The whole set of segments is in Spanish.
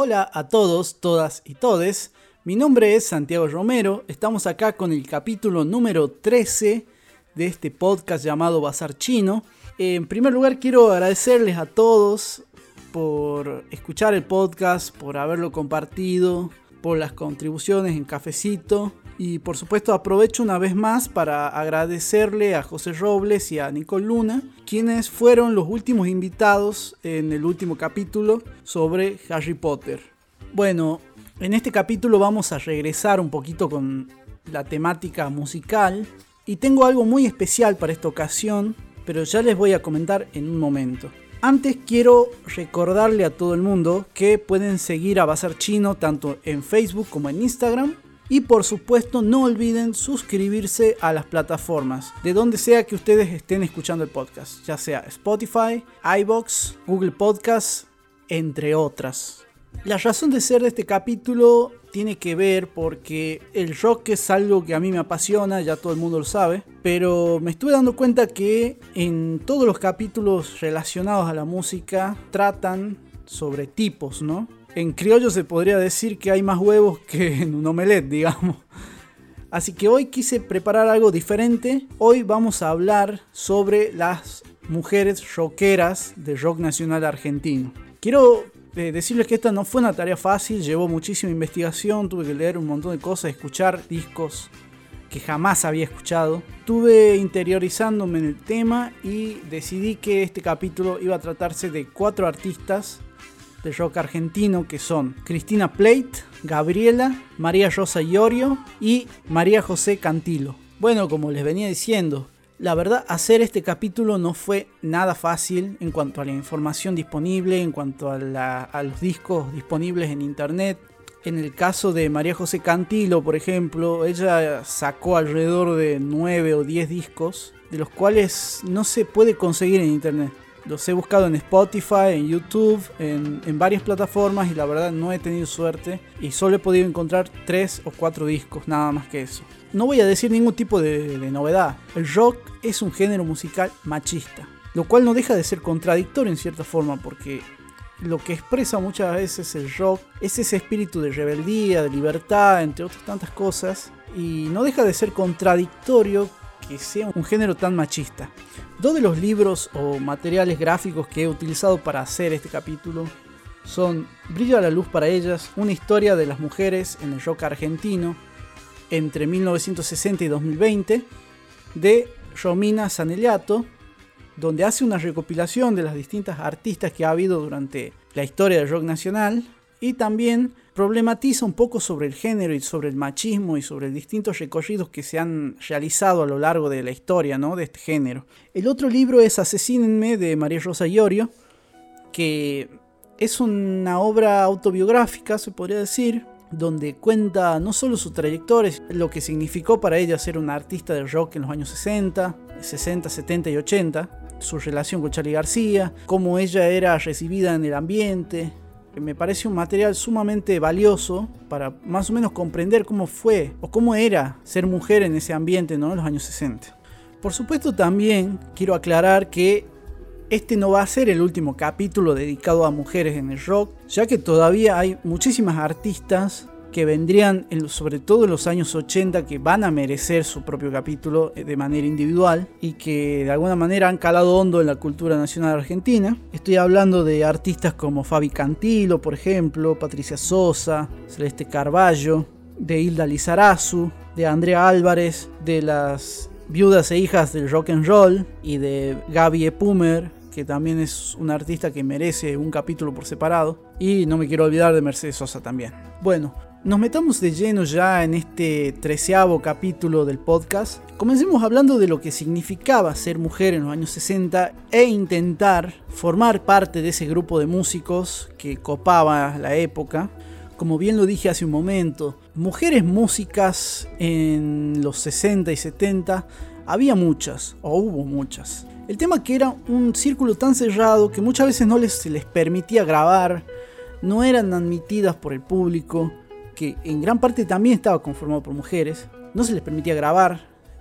Hola a todos, todas y todes. Mi nombre es Santiago Romero. Estamos acá con el capítulo número 13 de este podcast llamado Bazar Chino. En primer lugar quiero agradecerles a todos por escuchar el podcast, por haberlo compartido, por las contribuciones en cafecito. Y por supuesto aprovecho una vez más para agradecerle a José Robles y a Nicole Luna, quienes fueron los últimos invitados en el último capítulo sobre Harry Potter. Bueno, en este capítulo vamos a regresar un poquito con la temática musical y tengo algo muy especial para esta ocasión, pero ya les voy a comentar en un momento. Antes quiero recordarle a todo el mundo que pueden seguir a Bazar Chino tanto en Facebook como en Instagram y por supuesto no olviden suscribirse a las plataformas de donde sea que ustedes estén escuchando el podcast, ya sea Spotify, iBox, Google Podcasts, entre otras. La razón de ser de este capítulo tiene que ver porque el rock es algo que a mí me apasiona, ya todo el mundo lo sabe, pero me estuve dando cuenta que en todos los capítulos relacionados a la música tratan sobre tipos, ¿no? En criollo se podría decir que hay más huevos que en un omelette, digamos. Así que hoy quise preparar algo diferente. Hoy vamos a hablar sobre las mujeres rockeras del rock nacional argentino. Quiero eh, decirles que esta no fue una tarea fácil, llevó muchísima investigación, tuve que leer un montón de cosas, escuchar discos que jamás había escuchado. Estuve interiorizándome en el tema y decidí que este capítulo iba a tratarse de cuatro artistas de rock argentino que son Cristina Plate, Gabriela, María Rosa Iorio y María José Cantilo. Bueno, como les venía diciendo, la verdad hacer este capítulo no fue nada fácil en cuanto a la información disponible, en cuanto a, los discos disponibles en internet. En el caso de María José Cantilo, por ejemplo, ella sacó alrededor de 9 o 10 discos, de los cuales no se puede conseguir en internet. Los he buscado en Spotify, en YouTube, en, varias plataformas y la verdad no he tenido suerte y solo he podido encontrar tres o cuatro discos, nada más que eso. No voy a decir ningún tipo de, novedad. El rock es un género musical machista, lo cual no deja de ser contradictorio en cierta forma porque lo que expresa muchas veces el rock es ese espíritu de rebeldía, de libertad, entre otras tantas cosas, y no deja de ser contradictorio que sea un género tan machista. Dos de los libros o materiales gráficos que he utilizado para hacer este capítulo son Brilla la luz para ellas, una historia de las mujeres en el rock argentino entre 1960 y 2020, de Romina Saneliato, donde hace una recopilación de las distintas artistas que ha habido durante la historia del rock nacional y también problematiza un poco sobre el género y sobre el machismo y sobre distintos recorridos que se han realizado a lo largo de la historia ¿no? de este género. El otro libro es Asesínenme de María Rosa Iorio, que es una obra autobiográfica, se podría decir, donde cuenta no solo su trayectoria, lo que significó para ella ser una artista de rock en los años 60, 60, 70 y 80, su relación con Charlie García, cómo ella era recibida en el ambiente, me parece un material sumamente valioso para más o menos comprender cómo fue o cómo era ser mujer en ese ambiente ¿no? en los años 60. Por supuesto también quiero aclarar que este no va a ser el último capítulo dedicado a mujeres en el rock, ya que todavía hay muchísimas artistas que vendrían, sobre todo en los años 80, que van a merecer su propio capítulo eh, de manera individual y que de alguna manera han calado hondo en la cultura nacional argentina. Estoy hablando de artistas como Fabi Cantilo, por ejemplo, Patricia Sosa, Celeste Carballo, de Hilda Lizarazu, de Andrea Álvarez, de las viudas e hijas del rock and roll y de Gaby Epumer, que también es una artista que merece un capítulo por separado. Y no me quiero olvidar de Mercedes Sosa también. Bueno, nos metamos de lleno ya en este treceavo capítulo del podcast. Comencemos hablando de lo que significaba ser mujer en los años 60 e intentar formar parte de ese grupo de músicos que copaba la época. Como bien lo dije hace un momento, mujeres músicas en los 60 y 70 había muchas, o hubo muchas. El tema que era un círculo tan cerrado que muchas veces no les, se les permitía grabar, no eran admitidas por el público, que en gran parte también estaba conformado por mujeres, no se les permitía grabar,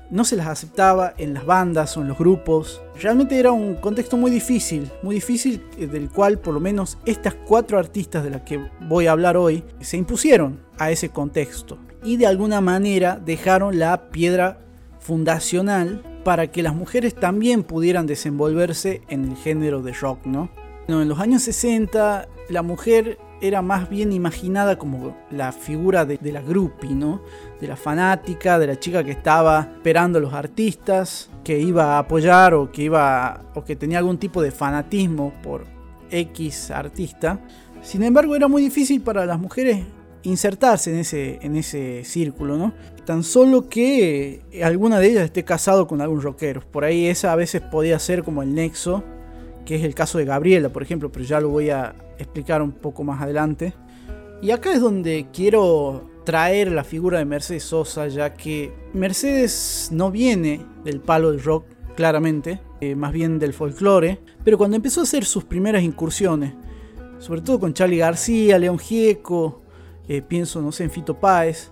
no se las aceptaba en las bandas o en los grupos. Realmente era un contexto muy difícil, muy difícil eh, del cual por lo menos estas cuatro artistas de las que voy a hablar hoy se impusieron a ese contexto y de alguna manera dejaron la piedra fundacional para que las mujeres también pudieran desenvolverse en el género de rock, ¿no? en los años 60 la mujer era más bien imaginada como la figura de, la groupie, ¿no? De la fanática, de la chica que estaba esperando a los artistas, que iba a apoyar o que iba o que tenía algún tipo de fanatismo por X artista. Sin embargo, era muy difícil para las mujeres insertarse en ese, en ese círculo, ¿no? Tan solo que alguna de ellas esté casado con algún rockero. Por ahí esa a veces podía ser como el nexo que es el caso de Gabriela, por ejemplo, pero ya lo voy a explicar un poco más adelante. Y acá es donde quiero traer la figura de Mercedes Sosa, ya que Mercedes no viene del palo del rock, claramente, eh, más bien del folclore, pero cuando empezó a hacer sus primeras incursiones, sobre todo con Charlie García, León Gieco, eh, pienso, no sé, en Fito Páez,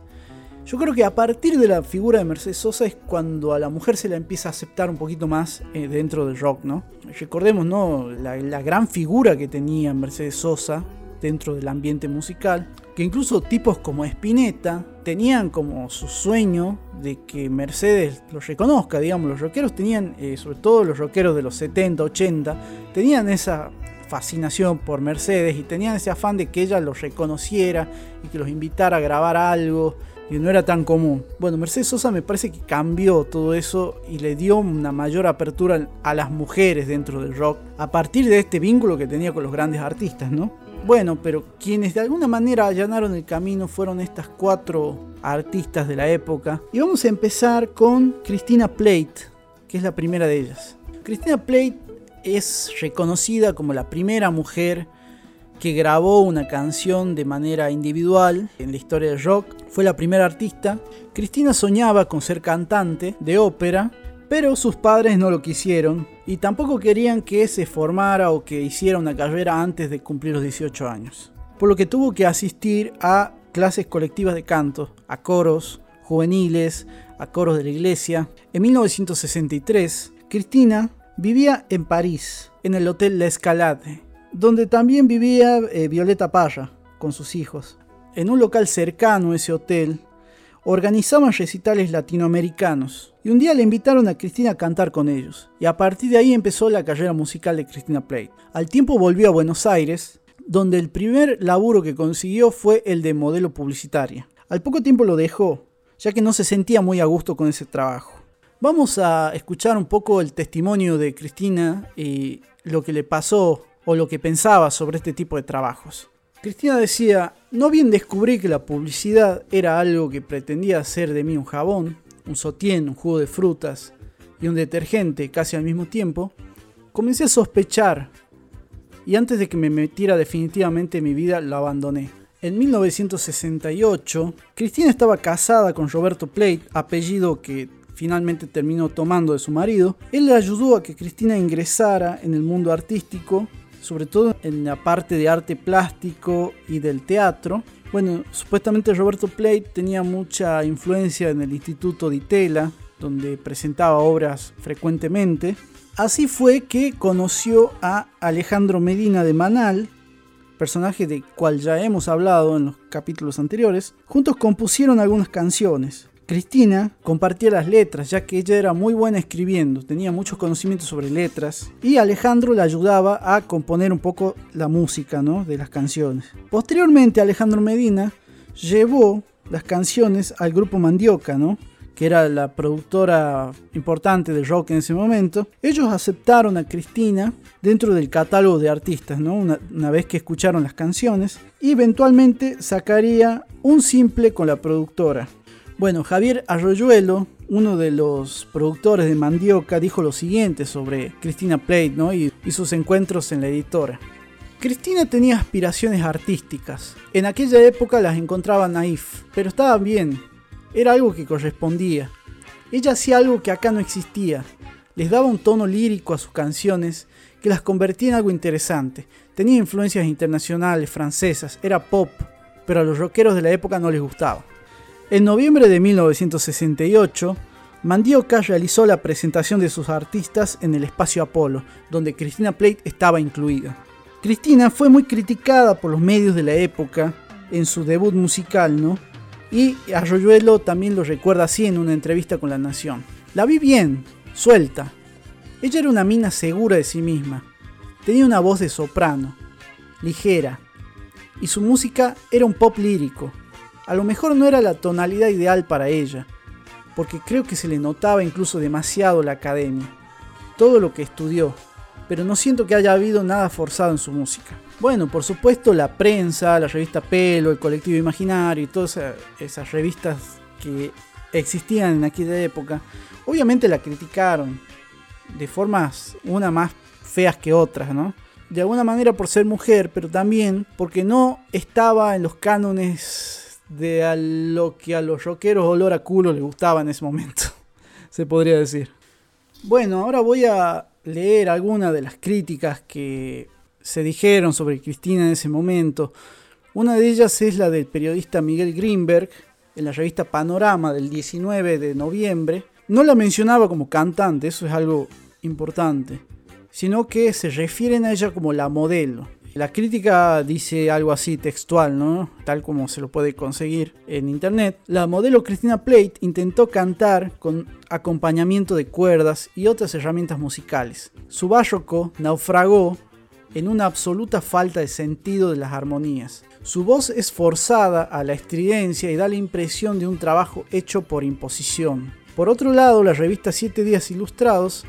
yo creo que a partir de la figura de Mercedes Sosa es cuando a la mujer se la empieza a aceptar un poquito más eh, dentro del rock, ¿no? Recordemos, ¿no? La, gran figura que tenía Mercedes Sosa dentro del ambiente musical, que incluso tipos como Spinetta tenían como su sueño de que Mercedes los reconozca, digamos, los rockeros tenían, eh, sobre todo los rockeros de los 70, 80, tenían esa fascinación por Mercedes y tenían ese afán de que ella los reconociera y que los invitara a grabar algo y no era tan común. Bueno, Mercedes Sosa me parece que cambió todo eso y le dio una mayor apertura a las mujeres dentro del rock a partir de este vínculo que tenía con los grandes artistas, ¿no? Bueno, pero quienes de alguna manera allanaron el camino fueron estas cuatro artistas de la época. Y vamos a empezar con Christina Plate, que es la primera de ellas. Christina Plate es reconocida como la primera mujer que grabó una canción de manera individual en la historia del rock. Fue la primera artista. Cristina soñaba con ser cantante de ópera, pero sus padres no lo quisieron y tampoco querían que se formara o que hiciera una carrera antes de cumplir los 18 años. Por lo que tuvo que asistir a clases colectivas de canto, a coros juveniles, a coros de la iglesia. En 1963, Cristina vivía en París, en el Hotel La Escalade, donde también vivía eh, Violeta Parra con sus hijos. En un local cercano a ese hotel, organizaban recitales latinoamericanos y un día le invitaron a Cristina a cantar con ellos y a partir de ahí empezó la carrera musical de Cristina Plate. Al tiempo volvió a Buenos Aires, donde el primer laburo que consiguió fue el de modelo publicitaria. Al poco tiempo lo dejó, ya que no se sentía muy a gusto con ese trabajo. Vamos a escuchar un poco el testimonio de Cristina y lo que le pasó o lo que pensaba sobre este tipo de trabajos. Cristina decía, no bien descubrí que la publicidad era algo que pretendía hacer de mí un jabón, un sotien, un jugo de frutas y un detergente casi al mismo tiempo, comencé a sospechar y antes de que me metiera definitivamente en mi vida lo abandoné. En 1968, Cristina estaba casada con Roberto Plate, apellido que finalmente terminó tomando de su marido. Él le ayudó a que Cristina ingresara en el mundo artístico sobre todo en la parte de arte plástico y del teatro. Bueno, supuestamente Roberto Plate tenía mucha influencia en el Instituto de Itela, donde presentaba obras frecuentemente. Así fue que conoció a Alejandro Medina de Manal, personaje de cual ya hemos hablado en los capítulos anteriores. Juntos compusieron algunas canciones. Cristina compartía las letras, ya que ella era muy buena escribiendo, tenía muchos conocimientos sobre letras, y Alejandro le ayudaba a componer un poco la música ¿no? de las canciones. Posteriormente, Alejandro Medina llevó las canciones al grupo Mandioca, ¿no? que era la productora importante de rock en ese momento, ellos aceptaron a Cristina dentro del catálogo de artistas, ¿no? una, una, vez que escucharon las canciones, y eventualmente sacaría un simple con la productora. Bueno, Javier Arroyuelo, uno de los productores de Mandioca, dijo lo siguiente sobre Cristina Plate ¿no? y, y sus encuentros en la editora. Cristina tenía aspiraciones artísticas. En aquella época las encontraba naif, pero estaba bien. Era algo que correspondía. Ella hacía algo que acá no existía. Les daba un tono lírico a sus canciones que las convertía en algo interesante. Tenía influencias internacionales, francesas, era pop, pero a los rockeros de la época no les gustaba. En noviembre de 1968, Mandioca realizó la presentación de sus artistas en el espacio Apolo, donde Cristina Plate estaba incluida. Cristina fue muy criticada por los medios de la época en su debut musical, ¿no? Y Arroyuelo también lo recuerda así en una entrevista con La Nación. La vi bien, suelta. Ella era una mina segura de sí misma. Tenía una voz de soprano, ligera, y su música era un pop lírico. A lo mejor no era la tonalidad ideal para ella, porque creo que se le notaba incluso demasiado la academia, todo lo que estudió, pero no siento que haya habido nada forzado en su música. Bueno, por supuesto la prensa, la revista Pelo, el colectivo Imaginario y todas esas revistas que existían en aquella época, obviamente la criticaron de formas una más feas que otras, ¿no? De alguna manera por ser mujer, pero también porque no estaba en los cánones de a lo que a los rockeros olor a culo les gustaba en ese momento, se podría decir. Bueno, ahora voy a leer algunas de las críticas que se dijeron sobre Cristina en ese momento. Una de ellas es la del periodista Miguel Greenberg en la revista Panorama del 19 de noviembre. No la mencionaba como cantante, eso es algo importante, sino que se refieren a ella como la modelo. La crítica dice algo así textual, ¿no? Tal como se lo puede conseguir en internet. La modelo Cristina Plate intentó cantar con acompañamiento de cuerdas y otras herramientas musicales. Su barroco naufragó en una absoluta falta de sentido de las armonías. Su voz es forzada a la estridencia y da la impresión de un trabajo hecho por imposición. Por otro lado, la revista Siete Días Ilustrados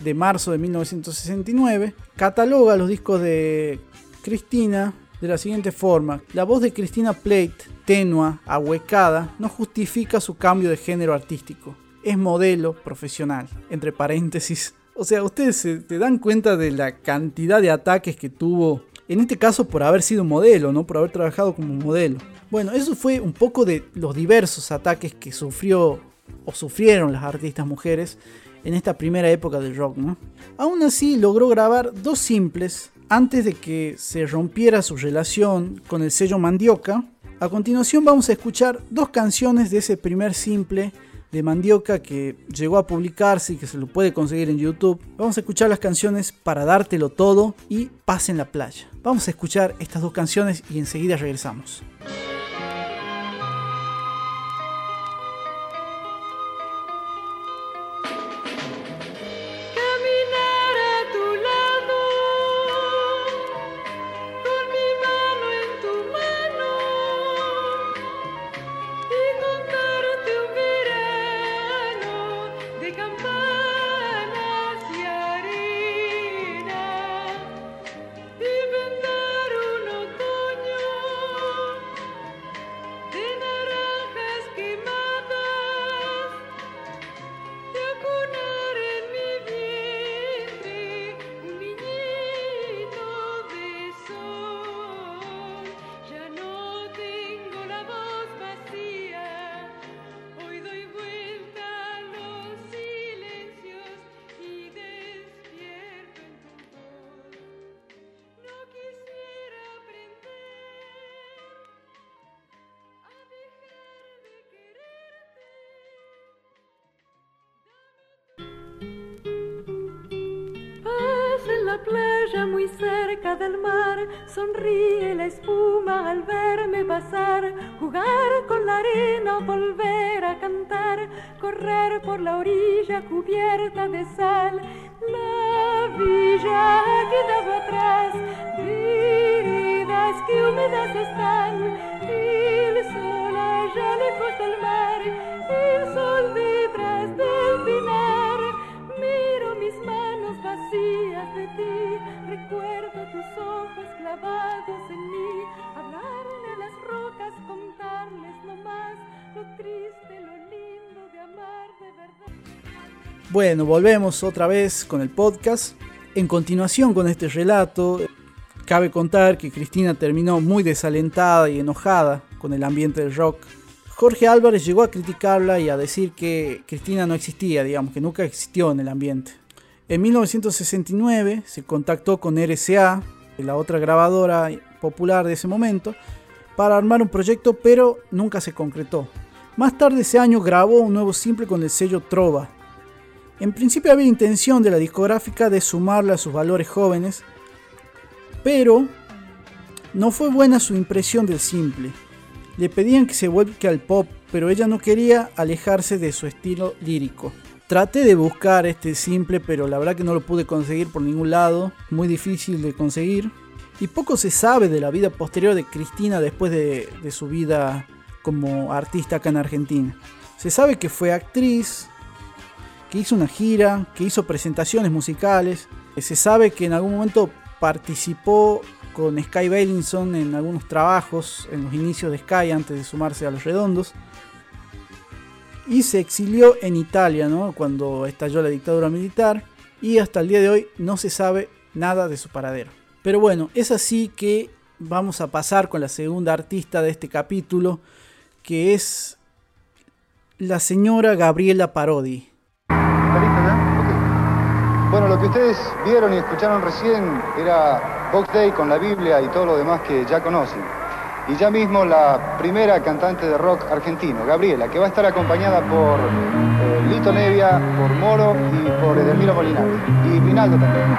de marzo de 1969 cataloga los discos de Cristina de la siguiente forma. La voz de Cristina Plate, tenua, ahuecada, no justifica su cambio de género artístico. Es modelo profesional, entre paréntesis. O sea, ustedes se te dan cuenta de la cantidad de ataques que tuvo, en este caso por haber sido modelo, ¿no? Por haber trabajado como modelo. Bueno, eso fue un poco de los diversos ataques que sufrió o sufrieron las artistas mujeres en esta primera época del rock. Aún así logró grabar dos simples antes de que se rompiera su relación con el sello Mandioca. A continuación vamos a escuchar dos canciones de ese primer simple de Mandioca que llegó a publicarse y que se lo puede conseguir en YouTube. Vamos a escuchar las canciones Para dártelo todo y Paz en la playa. Vamos a escuchar estas dos canciones y enseguida regresamos. Del mar, sonríe la espuma al verme pasar, jugar con la arena, volver a cantar, correr por la orilla cubierta de sal. La villa quedaba atrás, vidas que húmedas están, el sol allá lejos del mar, el sol detrás Bueno, volvemos otra vez con el podcast. En continuación con este relato, cabe contar que Cristina terminó muy desalentada y enojada con el ambiente del rock. Jorge Álvarez llegó a criticarla y a decir que Cristina no existía, digamos, que nunca existió en el ambiente. En 1969 se contactó con RCA, la otra grabadora popular de ese momento, para armar un proyecto, pero nunca se concretó. Más tarde ese año grabó un nuevo simple con el sello Trova. En principio había intención de la discográfica de sumarle a sus valores jóvenes, pero no fue buena su impresión del simple. Le pedían que se vuelque al pop, pero ella no quería alejarse de su estilo lírico. Traté de buscar este simple, pero la verdad que no lo pude conseguir por ningún lado, muy difícil de conseguir. Y poco se sabe de la vida posterior de Cristina después de, su vida como artista acá en Argentina. Se sabe que fue actriz, que hizo una gira, que hizo presentaciones musicales. Se sabe que en algún momento participó con Sky Bellinson en algunos trabajos en los inicios de Sky antes de sumarse a los redondos. Y se exilió en Italia ¿no? cuando estalló la dictadura militar. Y hasta el día de hoy no se sabe nada de su paradero. Pero bueno, es así que vamos a pasar con la segunda artista de este capítulo, que es la señora Gabriela Parodi. Bueno, lo que ustedes vieron y escucharon recién era Box Day con la Biblia y todo lo demás que ya conocen. Y ya mismo la primera cantante de rock argentino, Gabriela, que va a estar acompañada por eh, Lito Nevia, por Moro y por Edelmiro Molinari. Y Rinaldo también.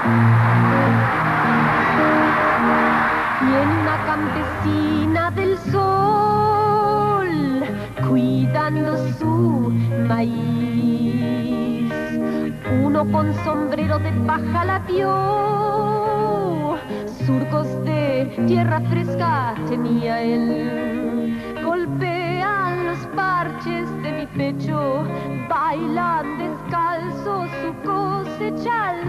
Tiene una campesina del sol cuidando su maíz. Uno con sombrero de paja la surcos de tierra fresca tenía él. Golpean los parches de mi pecho, bailan descalzo su cosecha al.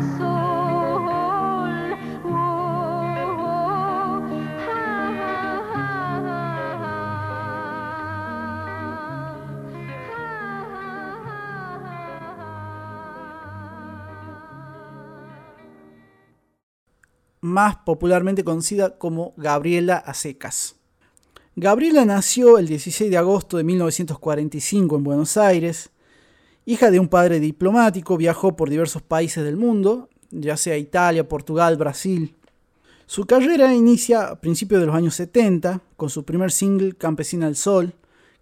Más popularmente conocida como Gabriela Acecas. Gabriela nació el 16 de agosto de 1945 en Buenos Aires. Hija de un padre diplomático, viajó por diversos países del mundo, ya sea Italia, Portugal, Brasil. Su carrera inicia a principios de los años 70 con su primer single Campesina del Sol,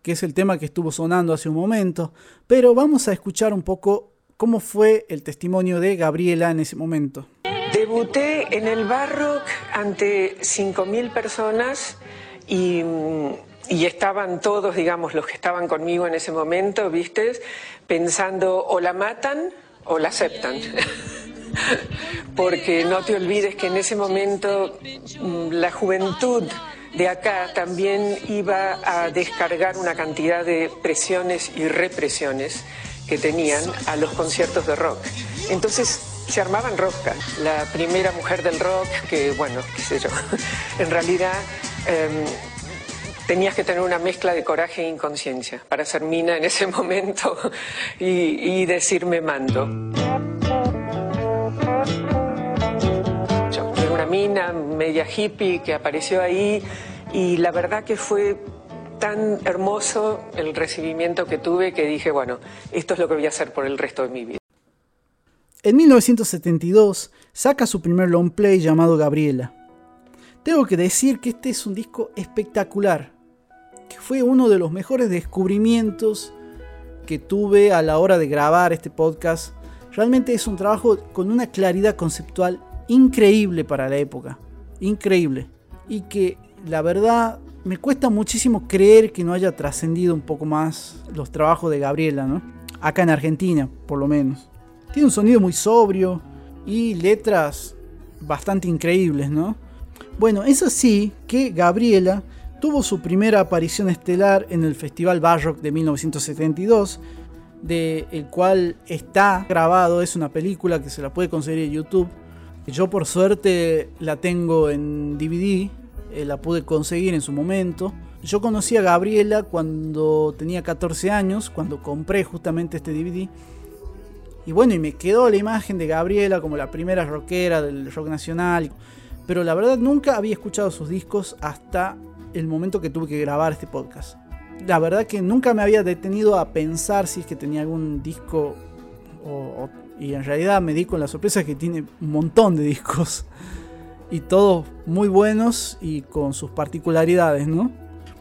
que es el tema que estuvo sonando hace un momento, pero vamos a escuchar un poco cómo fue el testimonio de Gabriela en ese momento. Debuté en el Barrock ante 5.000 personas y, estaban todos, digamos, los que estaban conmigo en ese momento, ¿viste? Pensando o la matan o la aceptan. Porque no te olvides que en ese momento la juventud de acá también iba a descargar una cantidad de presiones y represiones que tenían a los conciertos de rock. Entonces se armaban roscas. La primera mujer del rock, que bueno, qué sé yo, en realidad eh, tenías que tener una mezcla de coraje e inconsciencia para ser mina en ese momento y, y decirme mando. Yo era una mina media hippie que apareció ahí y la verdad que fue tan hermoso el recibimiento que tuve que dije, bueno, esto es lo que voy a hacer por el resto de mi vida. En 1972 saca su primer long play llamado Gabriela. Tengo que decir que este es un disco espectacular, que fue uno de los mejores descubrimientos que tuve a la hora de grabar este podcast. Realmente es un trabajo con una claridad conceptual increíble para la época, increíble. Y que la verdad me cuesta muchísimo creer que no haya trascendido un poco más los trabajos de Gabriela, ¿no? Acá en Argentina, por lo menos. Tiene un sonido muy sobrio y letras bastante increíbles, ¿no? Bueno, es así que Gabriela tuvo su primera aparición estelar en el Festival Barrock de 1972, de el cual está grabado, es una película que se la puede conseguir en YouTube. Yo por suerte la tengo en DVD, eh, la pude conseguir en su momento. Yo conocí a Gabriela cuando tenía 14 años, cuando compré justamente este DVD. Y bueno, y me quedó la imagen de Gabriela como la primera rockera del rock nacional. Pero la verdad nunca había escuchado sus discos hasta el momento que tuve que grabar este podcast. La verdad que nunca me había detenido a pensar si es que tenía algún disco. Y en realidad me di con la sorpresa que tiene un montón de discos. Y todos muy buenos y con sus particularidades, ¿no?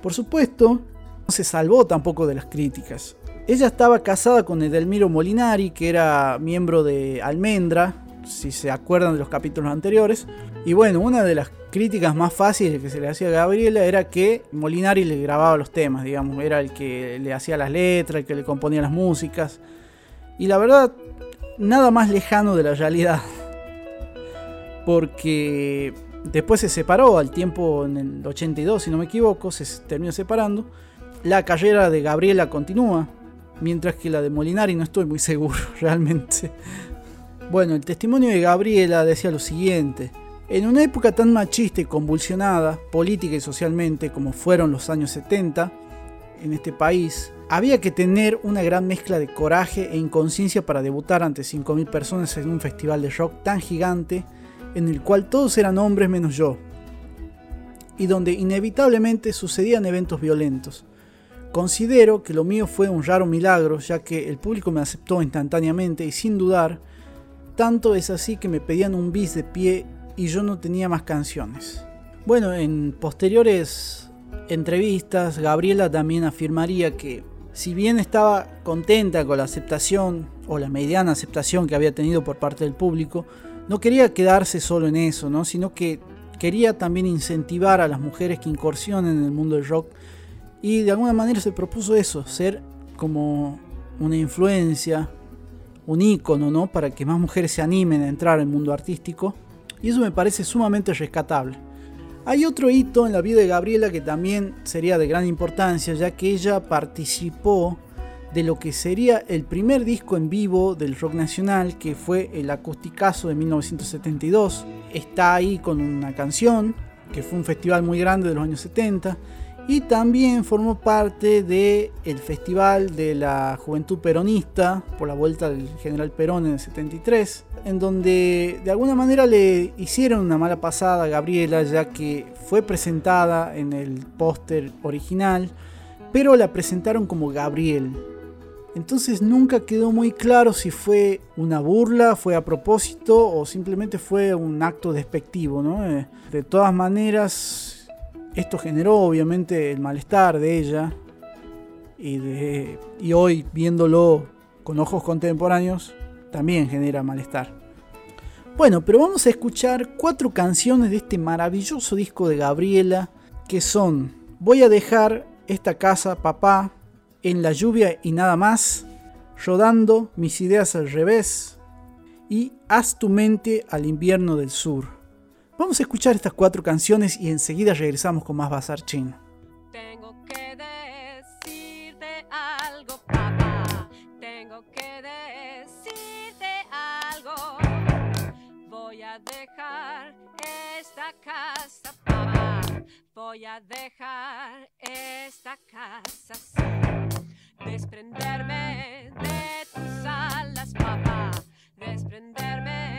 Por supuesto se salvó tampoco de las críticas. Ella estaba casada con Edelmiro Molinari, que era miembro de Almendra, si se acuerdan de los capítulos anteriores. Y bueno, una de las críticas más fáciles que se le hacía a Gabriela era que Molinari le grababa los temas, digamos, era el que le hacía las letras, el que le componía las músicas. Y la verdad, nada más lejano de la realidad. Porque después se separó al tiempo en el 82, si no me equivoco, se terminó separando. La carrera de Gabriela continúa, mientras que la de Molinari no estoy muy seguro realmente. Bueno, el testimonio de Gabriela decía lo siguiente. En una época tan machista y convulsionada, política y socialmente, como fueron los años 70, en este país, había que tener una gran mezcla de coraje e inconsciencia para debutar ante 5.000 personas en un festival de rock tan gigante, en el cual todos eran hombres menos yo, y donde inevitablemente sucedían eventos violentos. Considero que lo mío fue un raro milagro, ya que el público me aceptó instantáneamente y sin dudar, tanto es así que me pedían un bis de pie y yo no tenía más canciones. Bueno, en posteriores entrevistas, Gabriela también afirmaría que si bien estaba contenta con la aceptación o la mediana aceptación que había tenido por parte del público, no quería quedarse solo en eso, ¿no? sino que quería también incentivar a las mujeres que incursionen en el mundo del rock y de alguna manera se propuso eso, ser como una influencia, un ícono, ¿no? Para que más mujeres se animen a entrar al mundo artístico. Y eso me parece sumamente rescatable. Hay otro hito en la vida de Gabriela que también sería de gran importancia, ya que ella participó de lo que sería el primer disco en vivo del rock nacional, que fue el Acusticazo de 1972. Está ahí con una canción, que fue un festival muy grande de los años 70 y también formó parte del el Festival de la Juventud Peronista por la vuelta del general Perón en el 73, en donde de alguna manera le hicieron una mala pasada a Gabriela ya que fue presentada en el póster original, pero la presentaron como Gabriel. Entonces nunca quedó muy claro si fue una burla, fue a propósito o simplemente fue un acto despectivo. ¿no? Eh, de todas maneras, esto generó obviamente el malestar de ella y, hoy viéndolo con ojos contemporáneos también genera malestar. Bueno, pero vamos a escuchar cuatro canciones de este maravilloso disco de Gabriela que son Voy a dejar esta casa, papá, en la lluvia y nada más, rodando mis ideas al revés y haz tu mente al invierno del sur. Vamos a escuchar estas cuatro canciones y enseguida regresamos con más Bazar Chino. Tengo que decirte algo, papá. Tengo que decirte algo. Voy a dejar esta casa, papá. Voy a dejar esta casa. Desprenderme de tus alas, papá. Desprenderme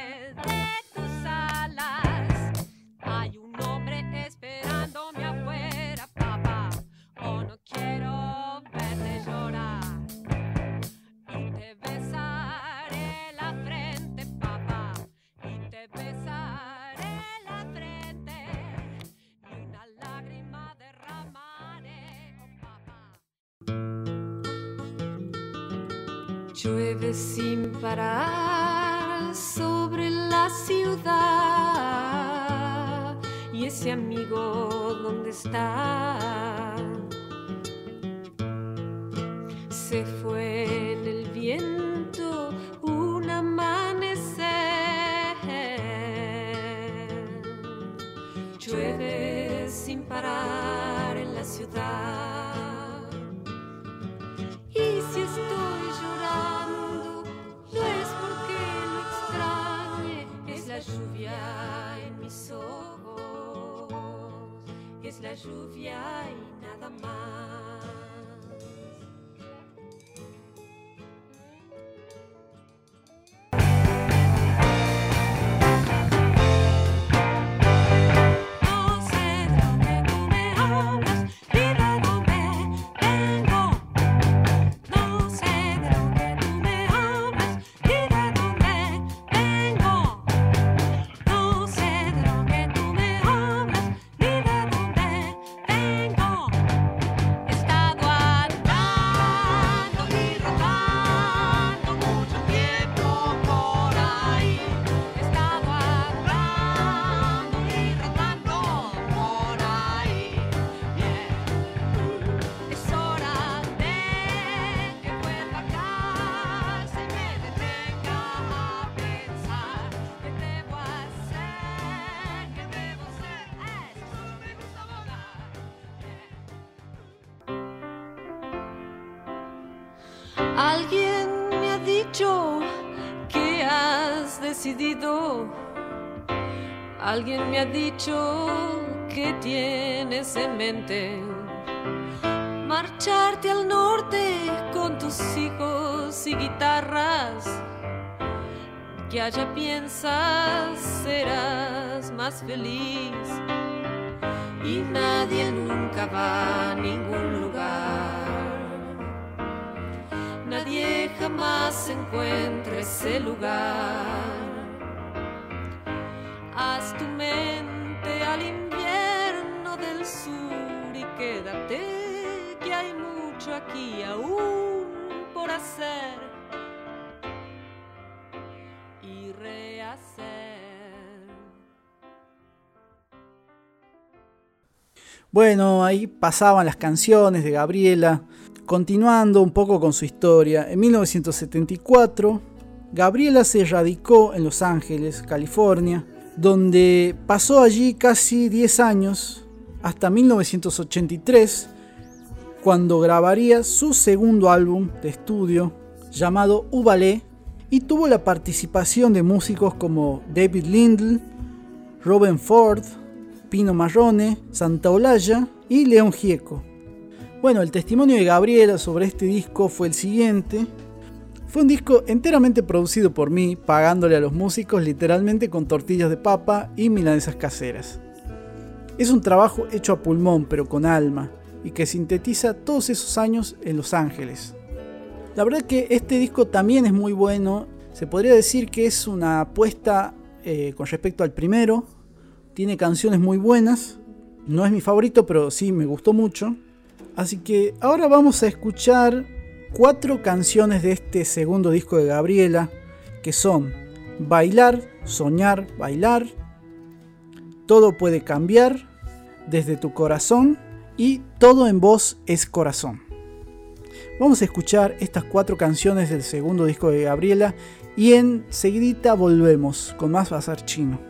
quiero verte llorar. Y te besaré la frente, papá. Y te besaré la frente. Y una lágrima derramaré, oh, papá. Llueve sin parar sobre la ciudad y ese amigo dónde está. Se fue en el viento un amanecer. Llueve sin parar en la ciudad. Y si estoy llorando, no es porque lo extrañe, es la lluvia en mis ojos es la lluvia y nada más. Alguien me ha dicho que tienes en mente marcharte al norte con tus hijos y guitarras. Que allá piensas serás más feliz y nadie nunca va a ningún lugar. Nadie jamás encuentra ese lugar. Al invierno del sur y quédate que hay mucho aquí aún por hacer y rehacer. Bueno, ahí pasaban las canciones de Gabriela, continuando un poco con su historia. En 1974, Gabriela se radicó en Los Ángeles, California, donde pasó allí casi 10 años, hasta 1983, cuando grabaría su segundo álbum de estudio llamado Ubalé y tuvo la participación de músicos como David Lindl, Robin Ford, Pino Marrone, Santa Olalla y León Gieco. Bueno, el testimonio de Gabriela sobre este disco fue el siguiente. Fue un disco enteramente producido por mí, pagándole a los músicos literalmente con tortillas de papa y milanesas caseras. Es un trabajo hecho a pulmón, pero con alma, y que sintetiza todos esos años en Los Ángeles. La verdad que este disco también es muy bueno, se podría decir que es una apuesta eh, con respecto al primero, tiene canciones muy buenas, no es mi favorito, pero sí me gustó mucho. Así que ahora vamos a escuchar cuatro canciones de este segundo disco de Gabriela, que son Bailar, Soñar, Bailar, Todo puede cambiar, Desde tu corazón y Todo en voz es corazón. Vamos a escuchar estas cuatro canciones del segundo disco de Gabriela y enseguidita volvemos con más Bazar Chino.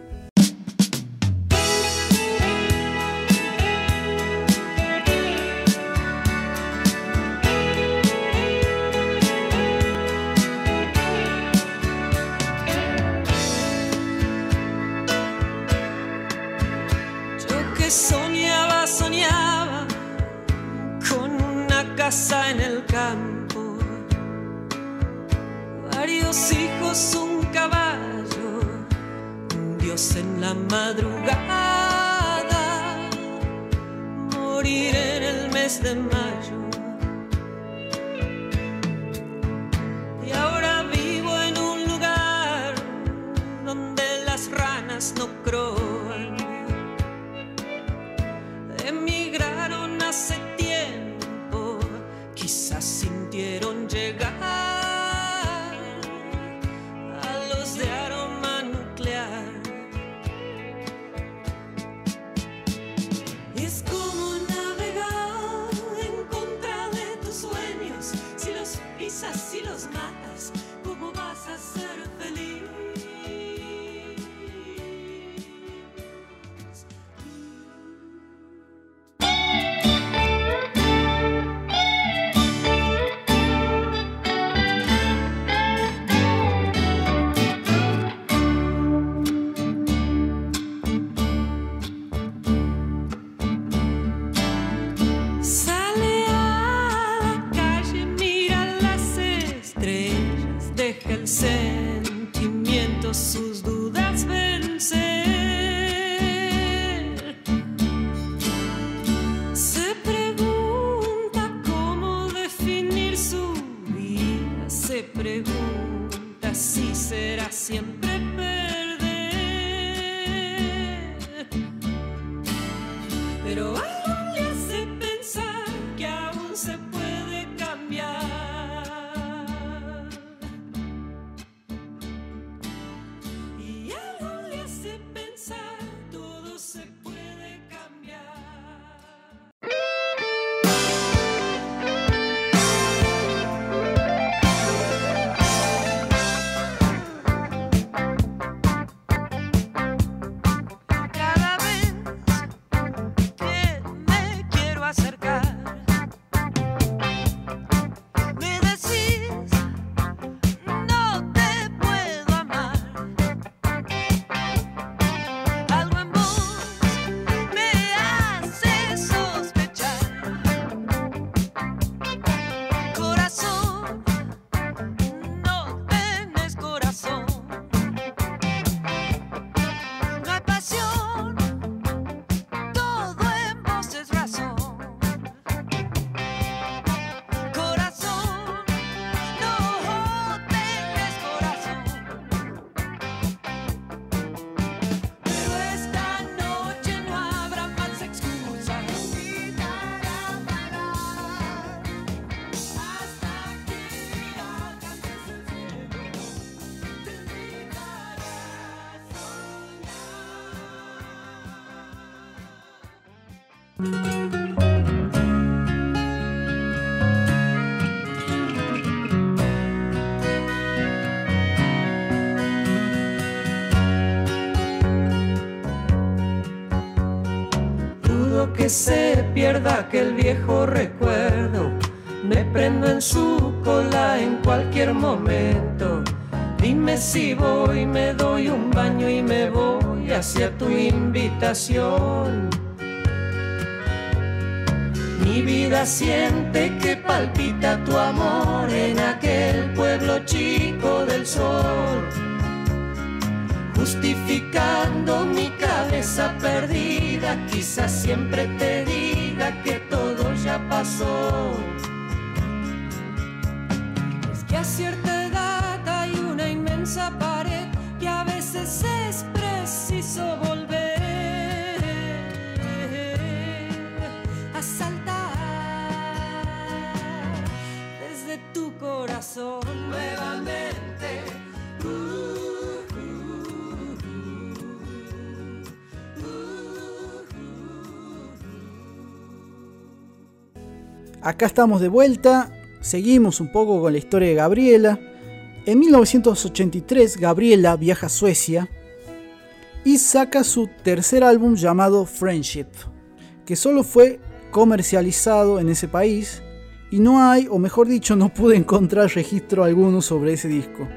Que se pierda aquel viejo recuerdo. Me prendo en su cola en cualquier momento. Dime si voy, me doy un baño y me voy hacia tu invitación. Mi vida siente que palpita tu amor en aquel pueblo chico del sol justificando mi cabeza perdida, quizás siempre te diga que todo ya pasó. Es que a cierta edad hay una inmensa pared Acá estamos de vuelta, seguimos un poco con la historia de Gabriela. En 1983 Gabriela viaja a Suecia y saca su tercer álbum llamado Friendship, que solo fue comercializado en ese país y no hay, o mejor dicho, no pude encontrar registro alguno sobre ese disco.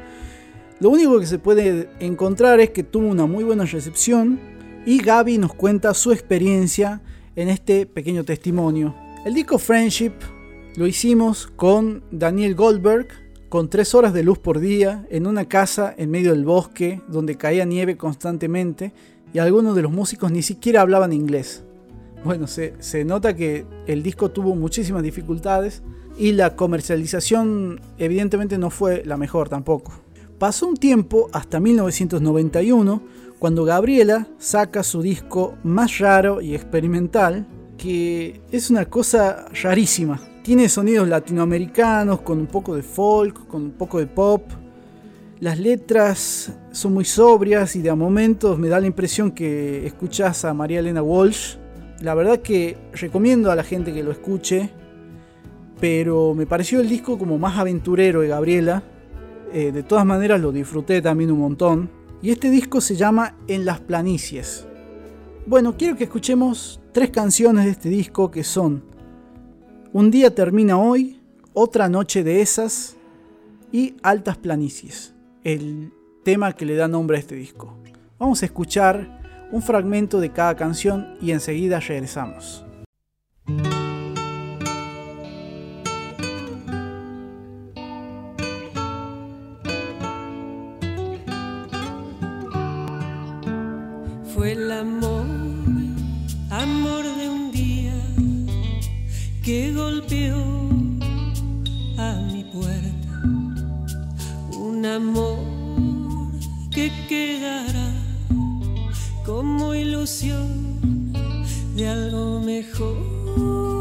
Lo único que se puede encontrar es que tuvo una muy buena recepción y Gaby nos cuenta su experiencia en este pequeño testimonio. El disco Friendship lo hicimos con Daniel Goldberg, con 3 horas de luz por día, en una casa en medio del bosque donde caía nieve constantemente y algunos de los músicos ni siquiera hablaban inglés. Bueno, se nota que el disco tuvo muchísimas dificultades y la comercialización evidentemente no fue la mejor tampoco. Pasó un tiempo hasta 1991 cuando Gabriela saca su disco más raro y experimental, que es una cosa rarísima. Tiene sonidos latinoamericanos con un poco de folk, con un poco de pop. Las letras son muy sobrias y de a momentos me da la impresión que escuchas a María Elena Walsh. La verdad que recomiendo a la gente que lo escuche, pero me pareció el disco como más aventurero de Gabriela. Eh, de todas maneras lo disfruté también un montón. Y este disco se llama En las planicies. Bueno, quiero que escuchemos tres canciones de este disco que son Un día termina hoy, Otra noche de esas y Altas planicies, el tema que le da nombre a este disco. Vamos a escuchar un fragmento de cada canción y enseguida regresamos. Que golpeó a mi puerta. Un amor que quedará como ilusión de algo mejor.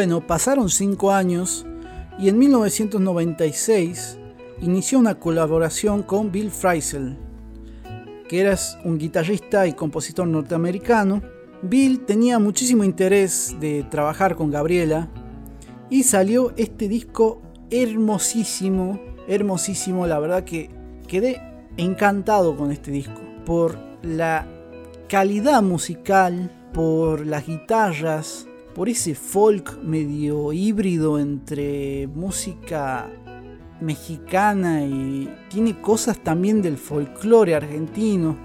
Bueno, pasaron 5 años y en 1996 inició una colaboración con Bill Frisell, que era un guitarrista y compositor norteamericano. Bill tenía muchísimo interés de trabajar con Gabriela y salió este disco hermosísimo, hermosísimo, la verdad que quedé encantado con este disco por la calidad musical, por las guitarras, por ese folk medio híbrido entre música mexicana y tiene cosas también del folclore argentino.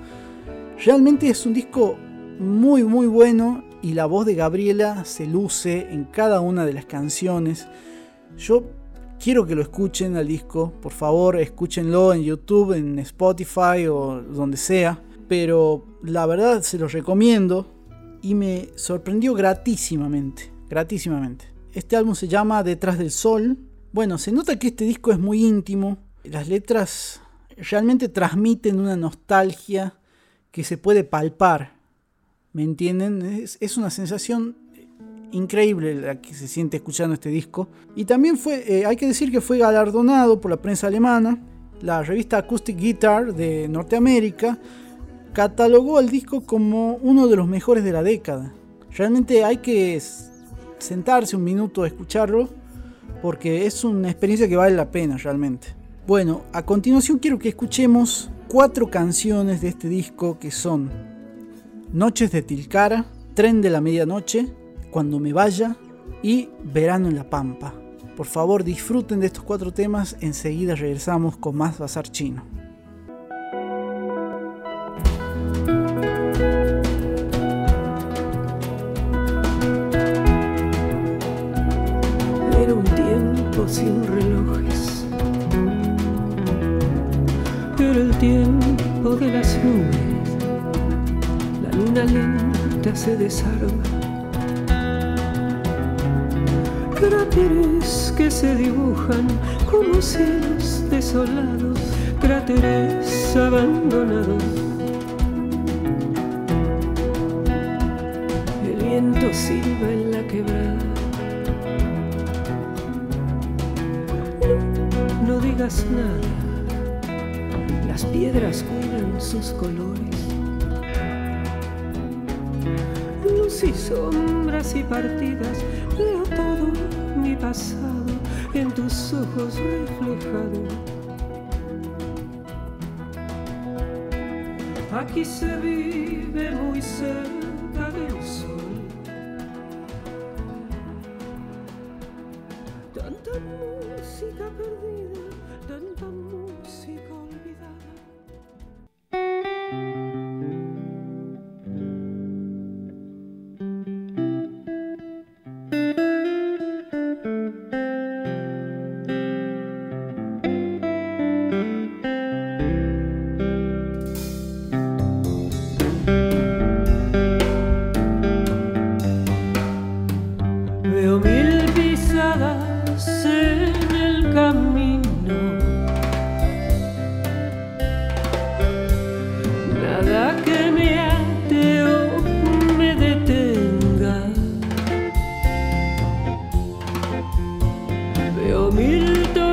Realmente es un disco muy muy bueno y la voz de Gabriela se luce en cada una de las canciones. Yo quiero que lo escuchen al disco, por favor escúchenlo en YouTube, en Spotify o donde sea. Pero la verdad se los recomiendo y me sorprendió gratísimamente, gratísimamente. Este álbum se llama Detrás del Sol. Bueno, se nota que este disco es muy íntimo. Las letras realmente transmiten una nostalgia que se puede palpar. ¿Me entienden? Es, una sensación increíble la que se siente escuchando este disco. Y también fue, eh, hay que decir que fue galardonado por la prensa alemana. La revista Acoustic Guitar de Norteamérica catalogó el disco como uno de los mejores de la década. Realmente hay que sentarse un minuto a escucharlo porque es una experiencia que vale la pena realmente. Bueno, a continuación quiero que escuchemos cuatro canciones de este disco que son Noches de Tilcara, Tren de la Medianoche, Cuando me vaya y Verano en la Pampa. Por favor disfruten de estos cuatro temas, enseguida regresamos con más Bazar Chino. Sin relojes. Era el tiempo de las nubes. La luna lenta se desarma. Cráteres que se dibujan como cielos desolados. Cráteres abandonados. El viento silba en la quebrada. Nada. Las piedras cuidan sus colores. Luz y sombras y partidas, veo todo mi pasado en tus ojos reflejado. Aquí se vive muy cerca 有 mil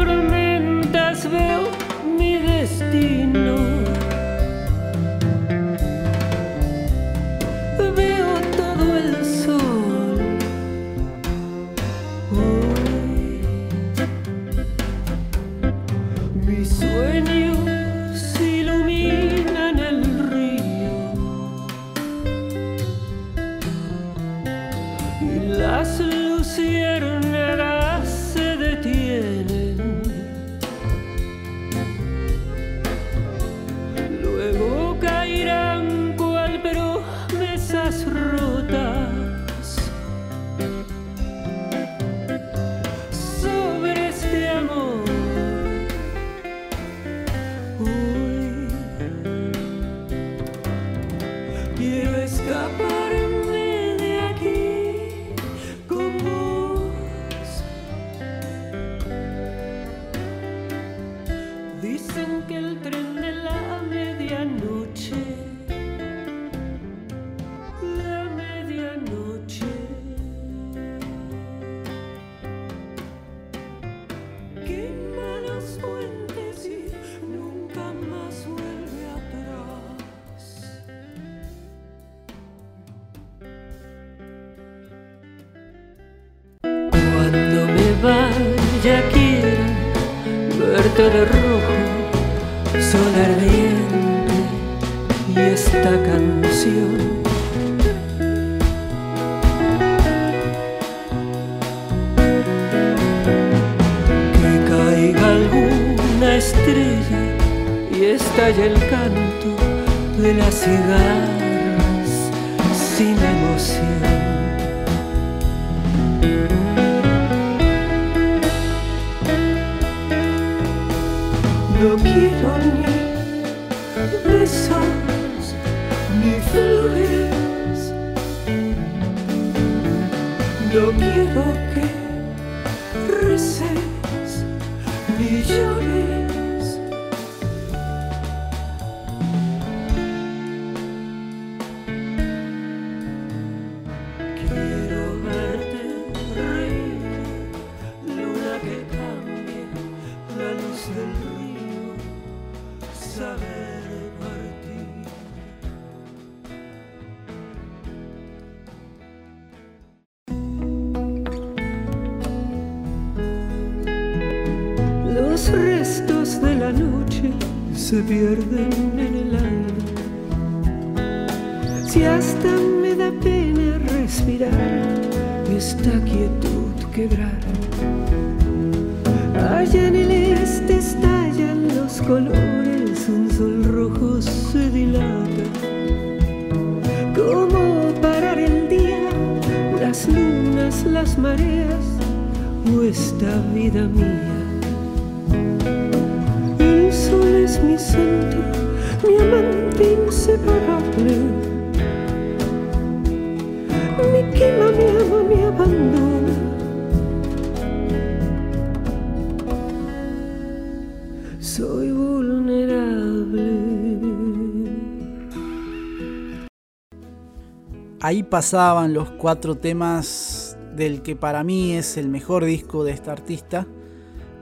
Ahí pasaban los cuatro temas del que para mí es el mejor disco de esta artista,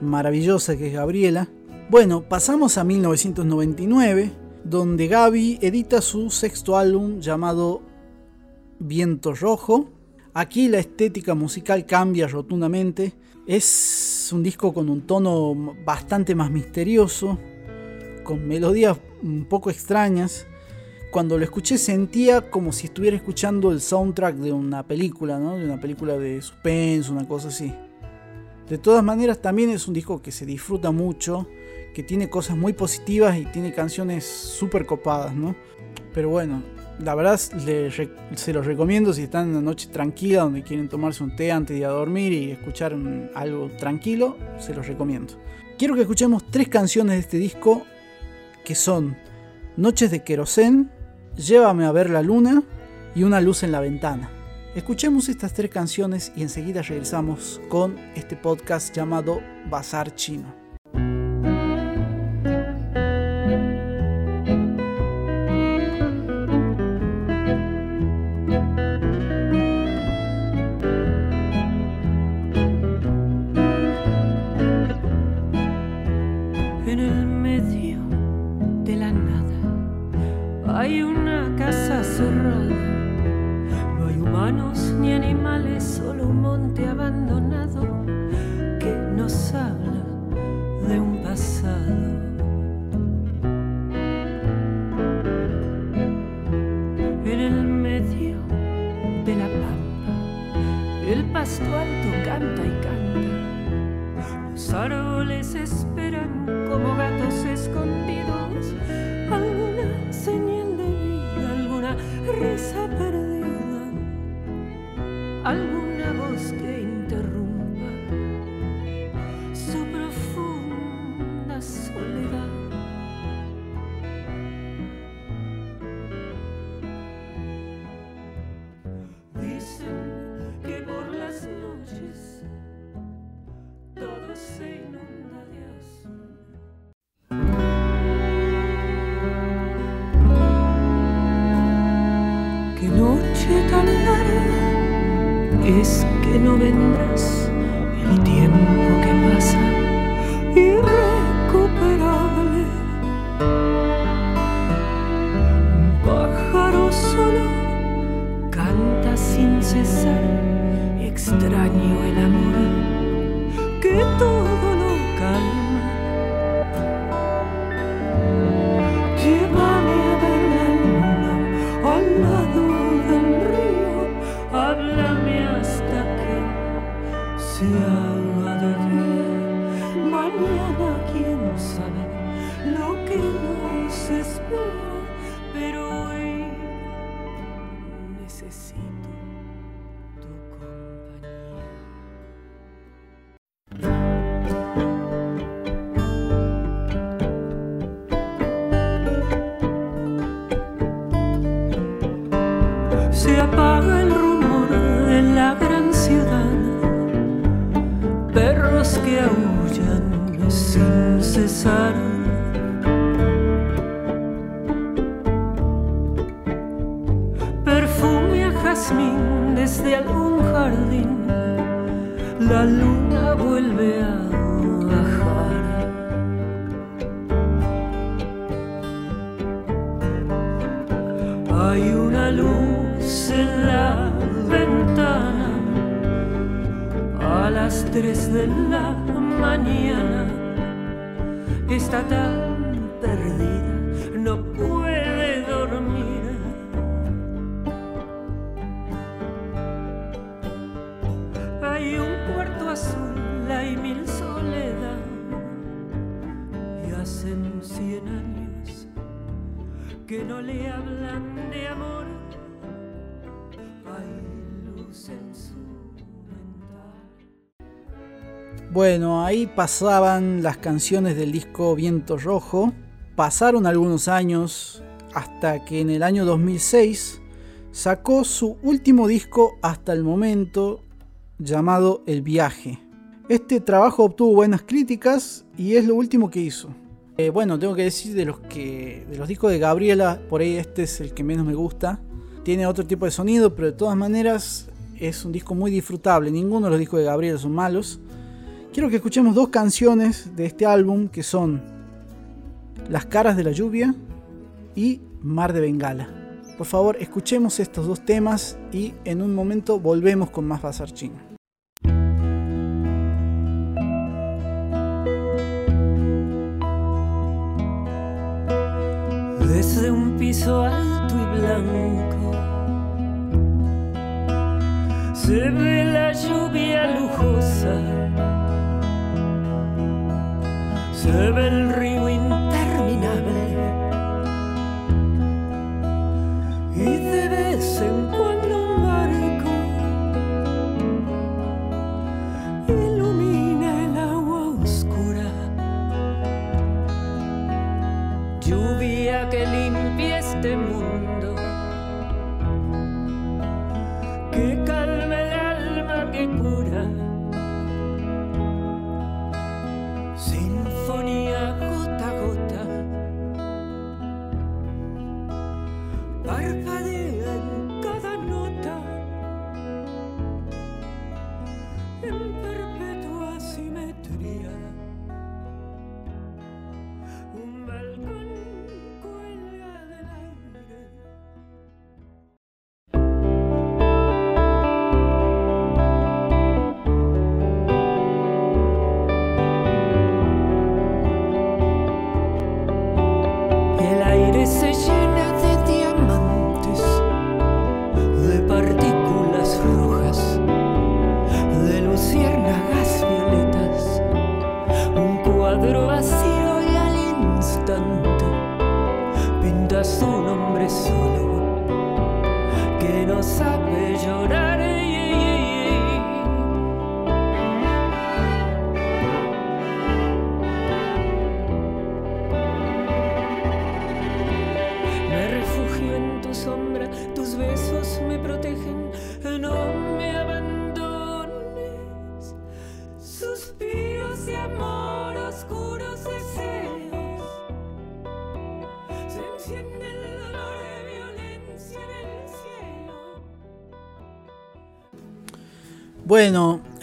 maravillosa que es Gabriela. Bueno, pasamos a 1999, donde Gaby edita su sexto álbum llamado Viento Rojo. Aquí la estética musical cambia rotundamente. Es un disco con un tono bastante más misterioso, con melodías un poco extrañas. Cuando lo escuché sentía como si estuviera escuchando el soundtrack de una película, ¿no? De una película de suspense, una cosa así. De todas maneras también es un disco que se disfruta mucho, que tiene cosas muy positivas y tiene canciones súper copadas, ¿no? Pero bueno, la verdad se los recomiendo si están en una noche tranquila donde quieren tomarse un té antes de ir a dormir y escuchar algo tranquilo, se los recomiendo. Quiero que escuchemos tres canciones de este disco que son Noches de Querosén, Llévame a ver la luna y Una luz en la ventana. Escuchemos estas tres canciones y enseguida regresamos con este podcast llamado Bazar Chino. En el medio de la nada hay una monte abandonado que nos habla de un pasado. En el medio de la pampa, el pasto alto canta y canta. Los árboles esperan como gatos escondidos alguna señal de vida, alguna risa perdida, alguna ahí pasaban las canciones del disco Viento Rojo. Pasaron algunos años hasta que en el año 2006 sacó su último disco hasta el momento llamado El Viaje. Este trabajo obtuvo buenas críticas y es lo último que hizo. Eh, bueno, tengo que decir de los que de los discos de Gabriela, por ahí este es el que menos me gusta. Tiene otro tipo de sonido, pero de todas maneras es un disco muy disfrutable. Ninguno de los discos de Gabriela son malos. Quiero que escuchemos dos canciones de este álbum que son Las caras de la lluvia y Mar de Bengala. Por favor, escuchemos estos dos temas y en un momento volvemos con más Bazar Chino. desde un piso alto y blanco. Se ve la lluvia lujosa, se ve el río interminable. Y de vez en cuando un barco ilumina el agua oscura. Lluvia que limpie este mundo,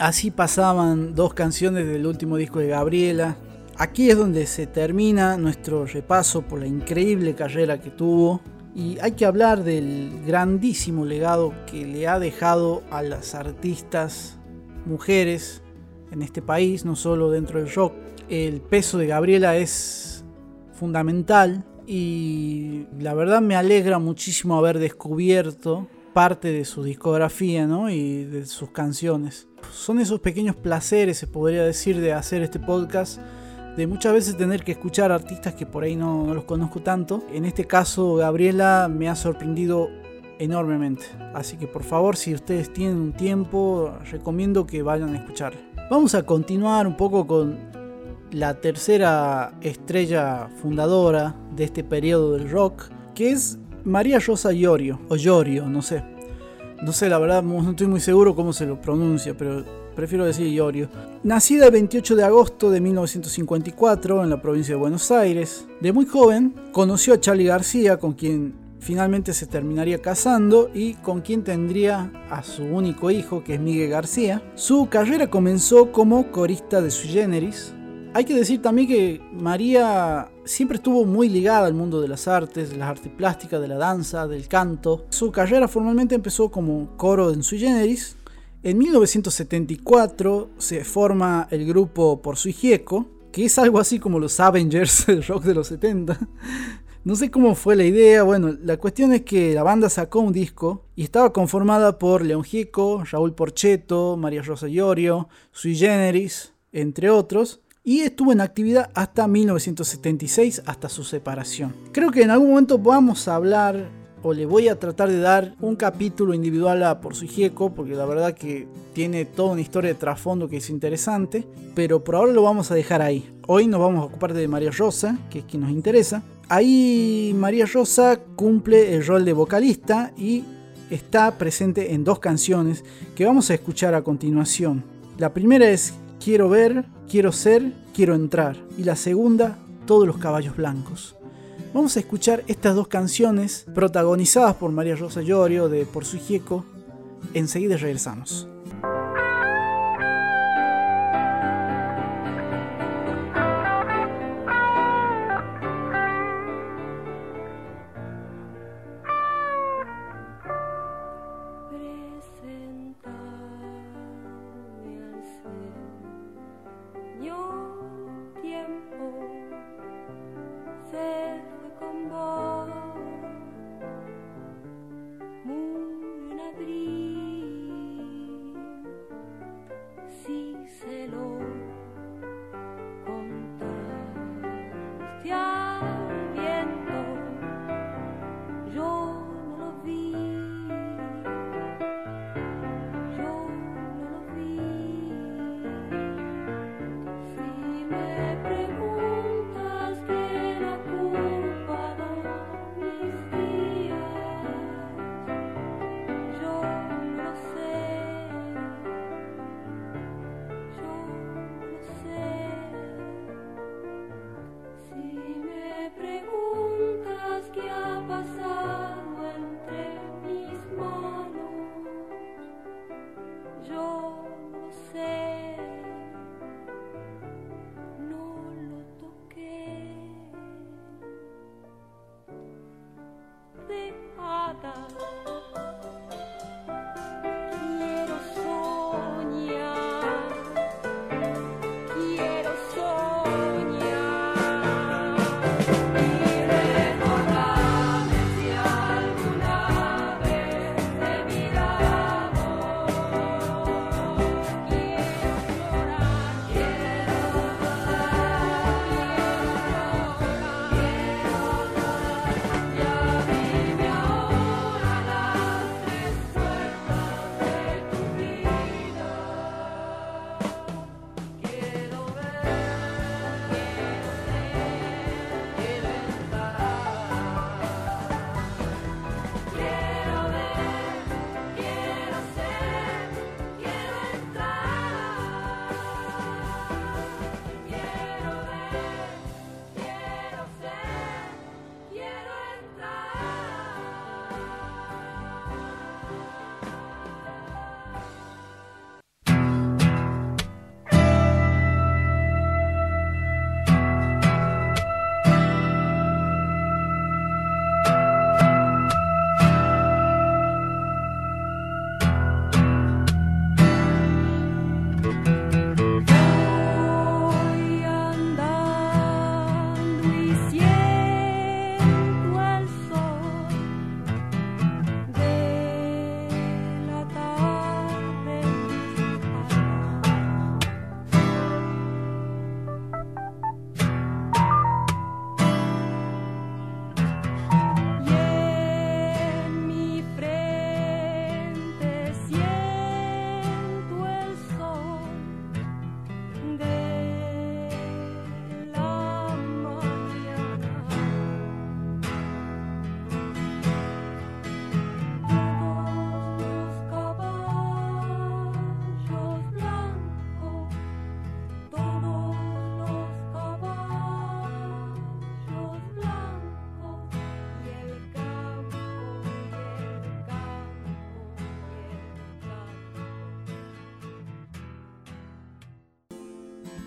así pasaban dos canciones del último disco de Gabriela. Aquí es donde se termina nuestro repaso por la increíble carrera que tuvo. Y hay que hablar del grandísimo legado que le ha dejado a las artistas mujeres en este país, no solo dentro del rock. El peso de Gabriela es fundamental y la verdad me alegra muchísimo haber descubierto parte de su discografía ¿no? y de sus canciones. Son esos pequeños placeres, se podría decir, de hacer este podcast, de muchas veces tener que escuchar artistas que por ahí no, no los conozco tanto. En este caso, Gabriela me ha sorprendido enormemente. Así que por favor, si ustedes tienen un tiempo, recomiendo que vayan a escuchar. Vamos a continuar un poco con la tercera estrella fundadora de este periodo del rock, que es María Rosa Llorio, o Llorio, no sé. No sé, la verdad, no estoy muy seguro cómo se lo pronuncia, pero prefiero decir Llorio. Nacida el 28 de agosto de 1954 en la provincia de Buenos Aires, de muy joven conoció a Charlie García, con quien finalmente se terminaría casando y con quien tendría a su único hijo, que es Miguel García. Su carrera comenzó como corista de Sui Generis, hay que decir también que María siempre estuvo muy ligada al mundo de las artes, de las artes plásticas, de la danza, del canto. Su carrera formalmente empezó como coro en sui generis. En 1974 se forma el grupo Por Sui Gieco, que es algo así como los Avengers del rock de los 70. No sé cómo fue la idea, bueno, la cuestión es que la banda sacó un disco y estaba conformada por León Gieco, Raúl Porcheto, María Rosa Llorio, Sui Generis, entre otros y estuvo en actividad hasta 1976, hasta su separación. Creo que en algún momento vamos a hablar o le voy a tratar de dar un capítulo individual a Por su Gieco, porque la verdad que tiene toda una historia de trasfondo que es interesante, pero por ahora lo vamos a dejar ahí. Hoy nos vamos a ocupar de María Rosa, que es quien nos interesa. Ahí María Rosa cumple el rol de vocalista y está presente en dos canciones que vamos a escuchar a continuación. La primera es Quiero ver, quiero ser, quiero entrar. Y la segunda, Todos los caballos blancos. Vamos a escuchar estas dos canciones protagonizadas por María Rosa Llorio de Por su Gieco. Enseguida regresamos.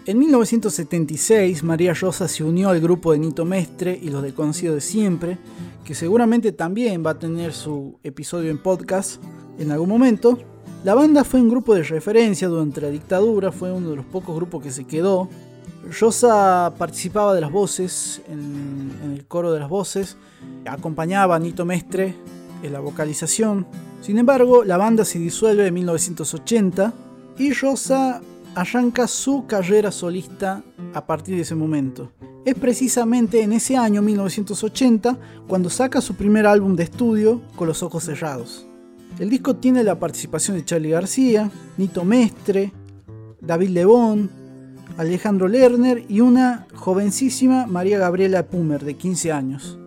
En 1976, María Rosa se unió al grupo de Nito Mestre y los desconocidos de siempre, que seguramente también va a tener su episodio en podcast en algún momento. La banda fue un grupo de referencia durante la dictadura, fue uno de los pocos grupos que se quedó. Rosa participaba de las voces, en, el coro de las voces, acompañaba a Nito Mestre en la vocalización. Sin embargo, la banda se disuelve en 1980 y Rosa arranca su carrera solista a partir de ese momento. Es precisamente en ese año 1980 cuando saca su primer álbum de estudio con los ojos cerrados. El disco tiene la participación de Charlie García, Nito Mestre, David Lebón, Alejandro Lerner y una jovencísima María Gabriela Pumer de 15 años.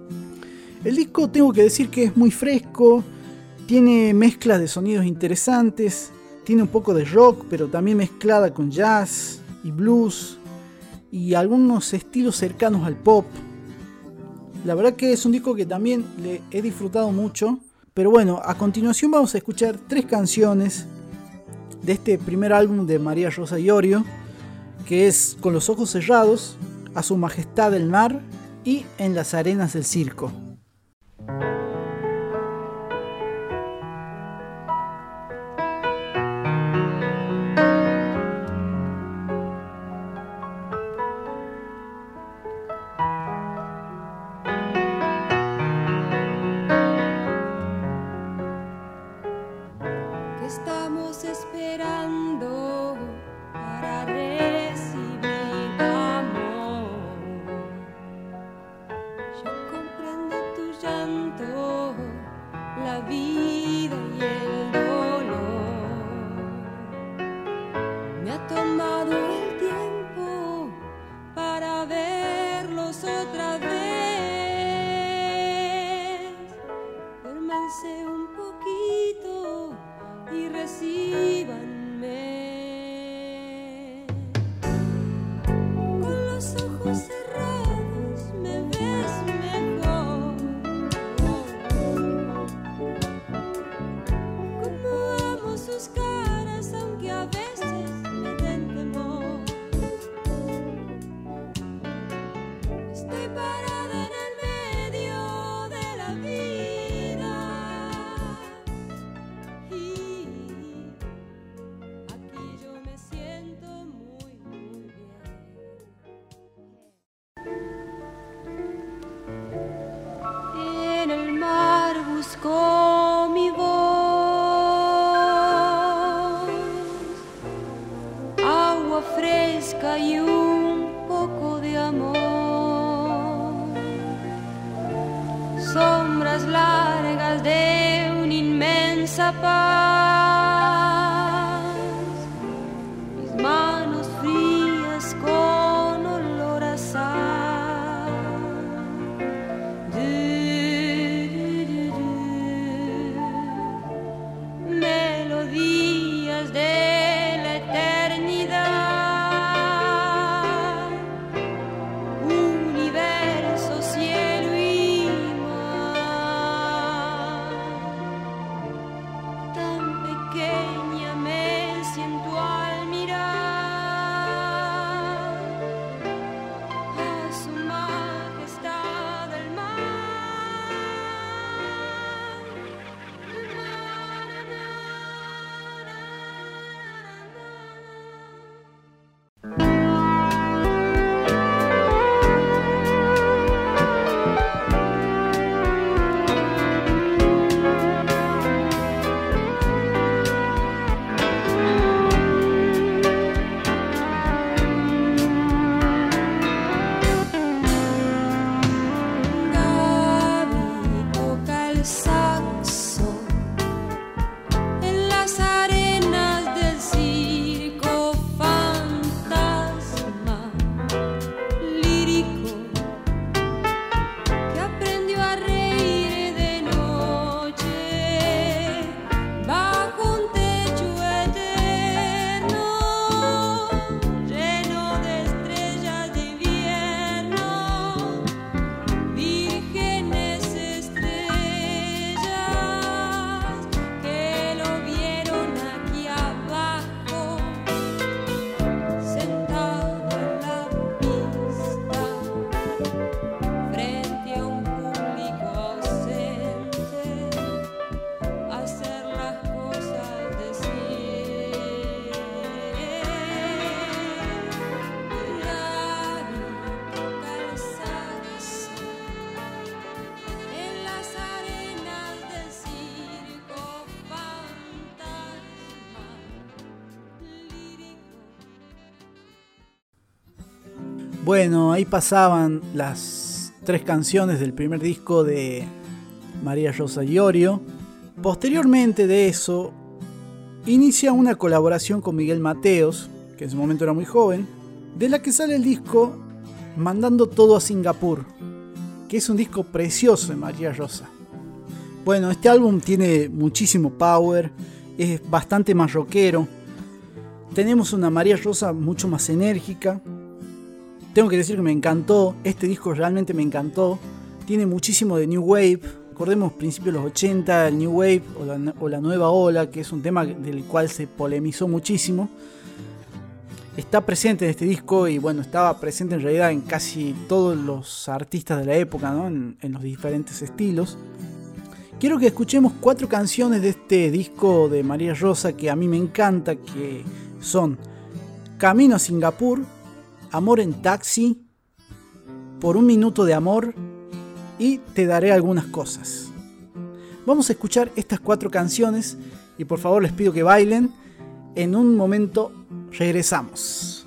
El disco tengo que decir que es muy fresco, tiene mezclas de sonidos interesantes, tiene un poco de rock, pero también mezclada con jazz y blues y algunos estilos cercanos al pop. La verdad que es un disco que también le he disfrutado mucho. Pero bueno, a continuación vamos a escuchar tres canciones de este primer álbum de María Rosa Iorio, que es Con los ojos cerrados, A su majestad el mar y En las arenas del circo. Bueno, ahí pasaban las tres canciones del primer disco de María Rosa Iorio. Posteriormente de eso, inicia una colaboración con Miguel Mateos, que en ese momento era muy joven, de la que sale el disco Mandando todo a Singapur, que es un disco precioso de María Rosa. Bueno, este álbum tiene muchísimo power, es bastante más rockero. Tenemos una María Rosa mucho más enérgica, tengo que decir que me encantó, este disco realmente me encantó. Tiene muchísimo de New Wave. Recordemos principios de los 80, el New Wave o la, nueva ola, que es un tema del cual se polemizó muchísimo. Está presente en este disco y bueno, estaba presente en realidad en casi todos los artistas de la época, en, en los diferentes estilos. Quiero que escuchemos cuatro canciones de este disco de María Rosa que a mí me encanta, que son Camino a Singapur, Amor en taxi, Por un minuto de amor y Te daré algunas cosas. Vamos a escuchar estas cuatro canciones y por favor les pido que bailen. En un momento regresamos.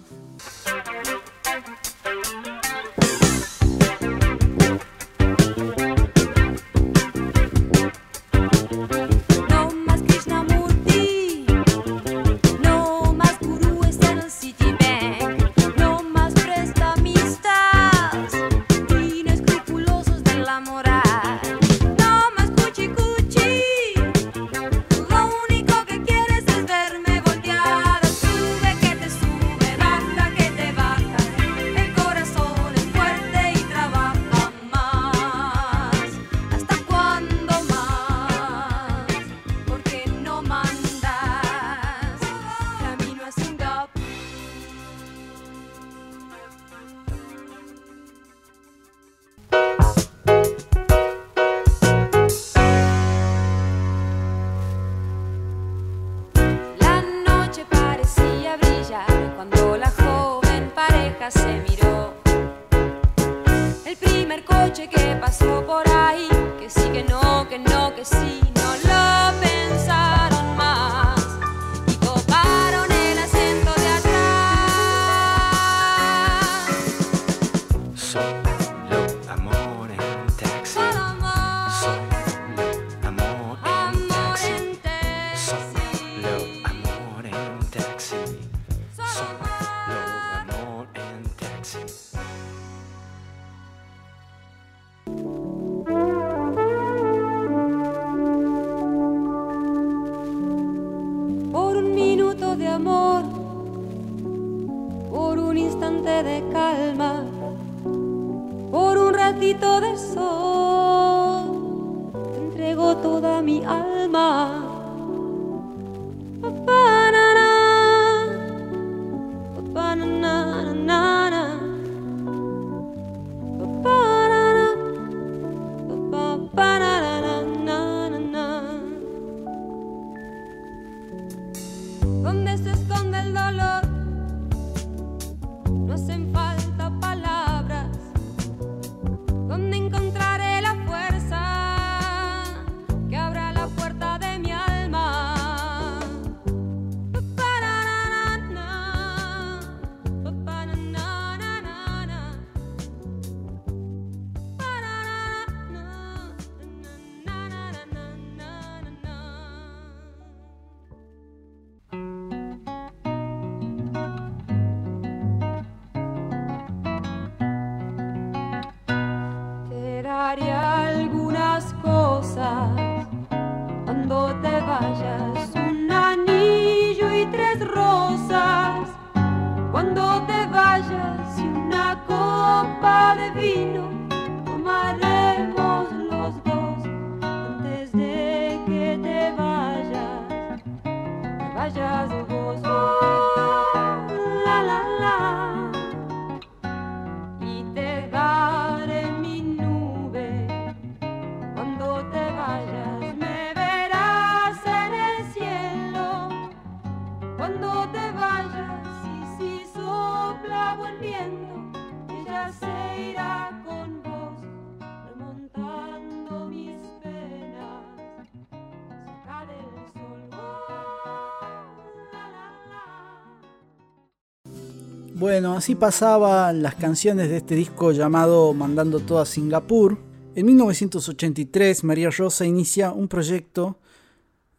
Bueno, así pasaban las canciones de este disco llamado Mandando todo a Singapur. En 1983 María Rosa inicia un proyecto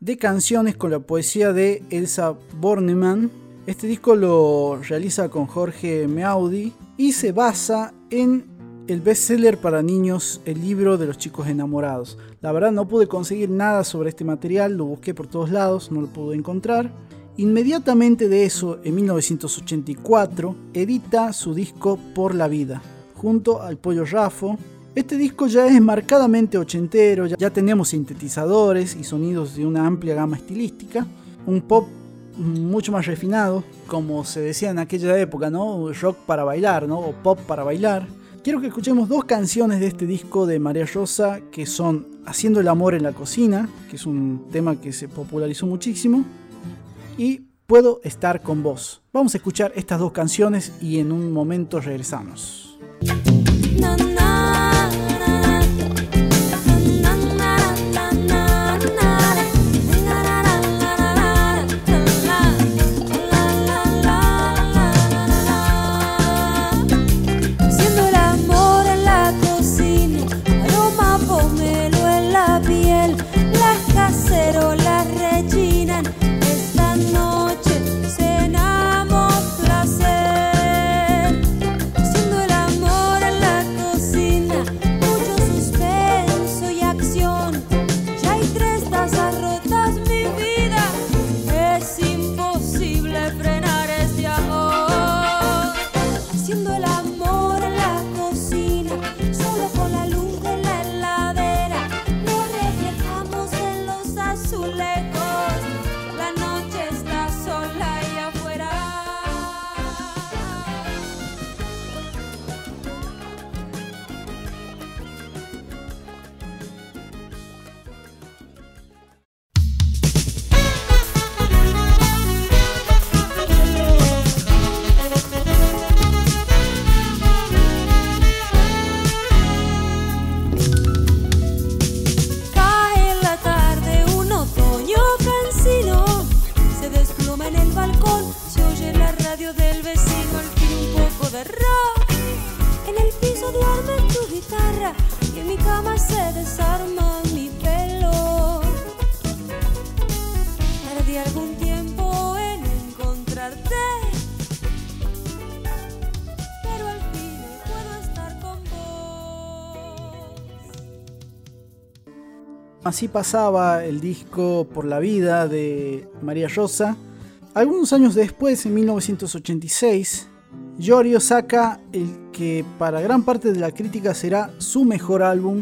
de canciones con la poesía de Elsa Bornemann. Este disco lo realiza con Jorge Meaudi y se basa en el bestseller para niños, el libro de los chicos enamorados. La verdad no pude conseguir nada sobre este material, lo busqué por todos lados, no lo pude encontrar. Inmediatamente de eso, en 1984, edita su disco Por la Vida, junto al Pollo Rafo. Este disco ya es marcadamente ochentero, ya tenemos sintetizadores y sonidos de una amplia gama estilística, un pop mucho más refinado, como se decía en aquella época, ¿no? Rock para bailar, ¿no? O pop para bailar. Quiero que escuchemos dos canciones de este disco de María Rosa, que son Haciendo el amor en la cocina, que es un tema que se popularizó muchísimo, y Puedo estar con vos. Vamos a escuchar estas dos canciones y en un momento regresamos. Así pasaba el disco Por la vida de María Rosa. Algunos años después, en 1986, Yorio saca el que para gran parte de la crítica será su mejor álbum.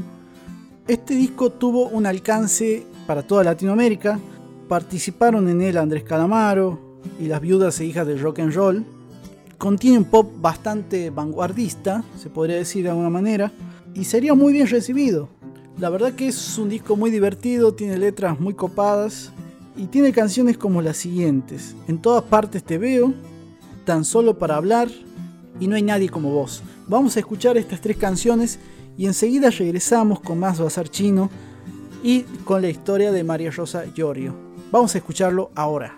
Este disco tuvo un alcance para toda Latinoamérica. Participaron en él Andrés Calamaro y las viudas e hijas del rock and roll. Contiene un pop bastante vanguardista, se podría decir de alguna manera, y sería muy bien recibido. La verdad que es un disco muy divertido, tiene letras muy copadas y tiene canciones como las siguientes. En todas partes te veo, tan solo para hablar y no hay nadie como vos. Vamos a escuchar estas tres canciones y enseguida regresamos con más Bazar Chino y con la historia de María Rosa Llorio. Vamos a escucharlo ahora.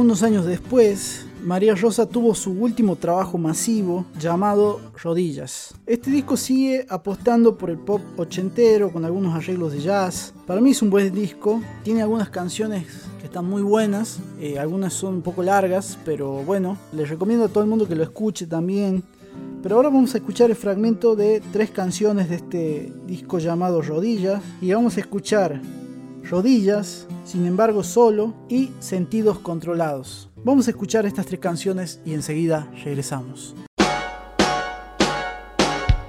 Unos años después, María Rosa tuvo su último trabajo masivo llamado Rodillas. Este disco sigue apostando por el pop ochentero con algunos arreglos de jazz. Para mí es un buen disco, tiene algunas canciones que están muy buenas, eh, algunas son un poco largas, pero bueno, les recomiendo a todo el mundo que lo escuche también. Pero ahora vamos a escuchar el fragmento de tres canciones de este disco llamado Rodillas y vamos a escuchar Rodillas, sin embargo solo y Sentidos controlados. Vamos a escuchar estas tres canciones y enseguida regresamos.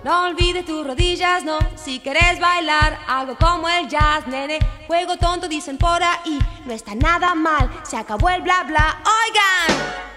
No olvides tus rodillas, no, si querés bailar algo como el jazz, nene. Juego tonto, dicen por ahí, no está nada mal, se acabó el bla bla. Oigan.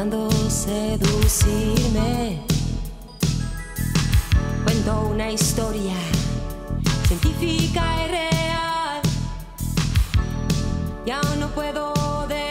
intentando seducirme. Cuento una historia científica y real. Ya no puedo de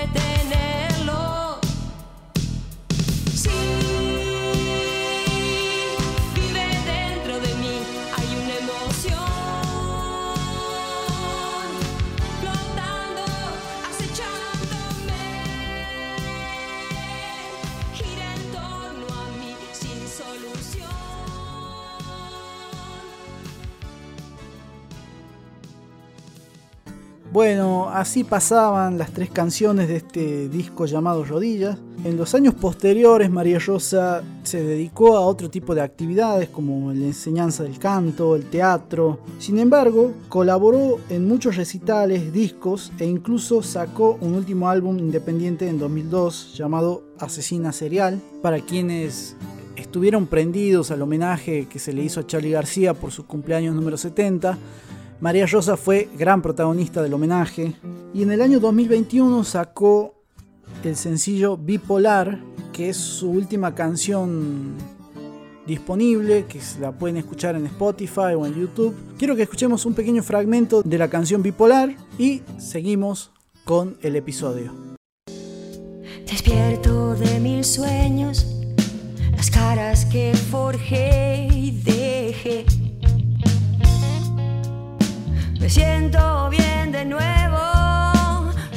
Bueno, así pasaban las tres canciones de este disco llamado Rodillas. En los años posteriores María Rosa se dedicó a otro tipo de actividades como la enseñanza del canto, el teatro. Sin embargo, colaboró en muchos recitales, discos e incluso sacó un último álbum independiente en 2002 llamado Asesina Serial. Para quienes estuvieron prendidos al homenaje que se le hizo a Charlie García por su cumpleaños número 70, María Rosa fue gran protagonista del homenaje y en el año 2021 sacó el sencillo Bipolar, que es su última canción disponible, que la pueden escuchar en Spotify o en YouTube. Quiero que escuchemos un pequeño fragmento de la canción Bipolar y seguimos con el episodio. Despierto de mil sueños, las caras que forjé y dejé Siento bien de nuevo,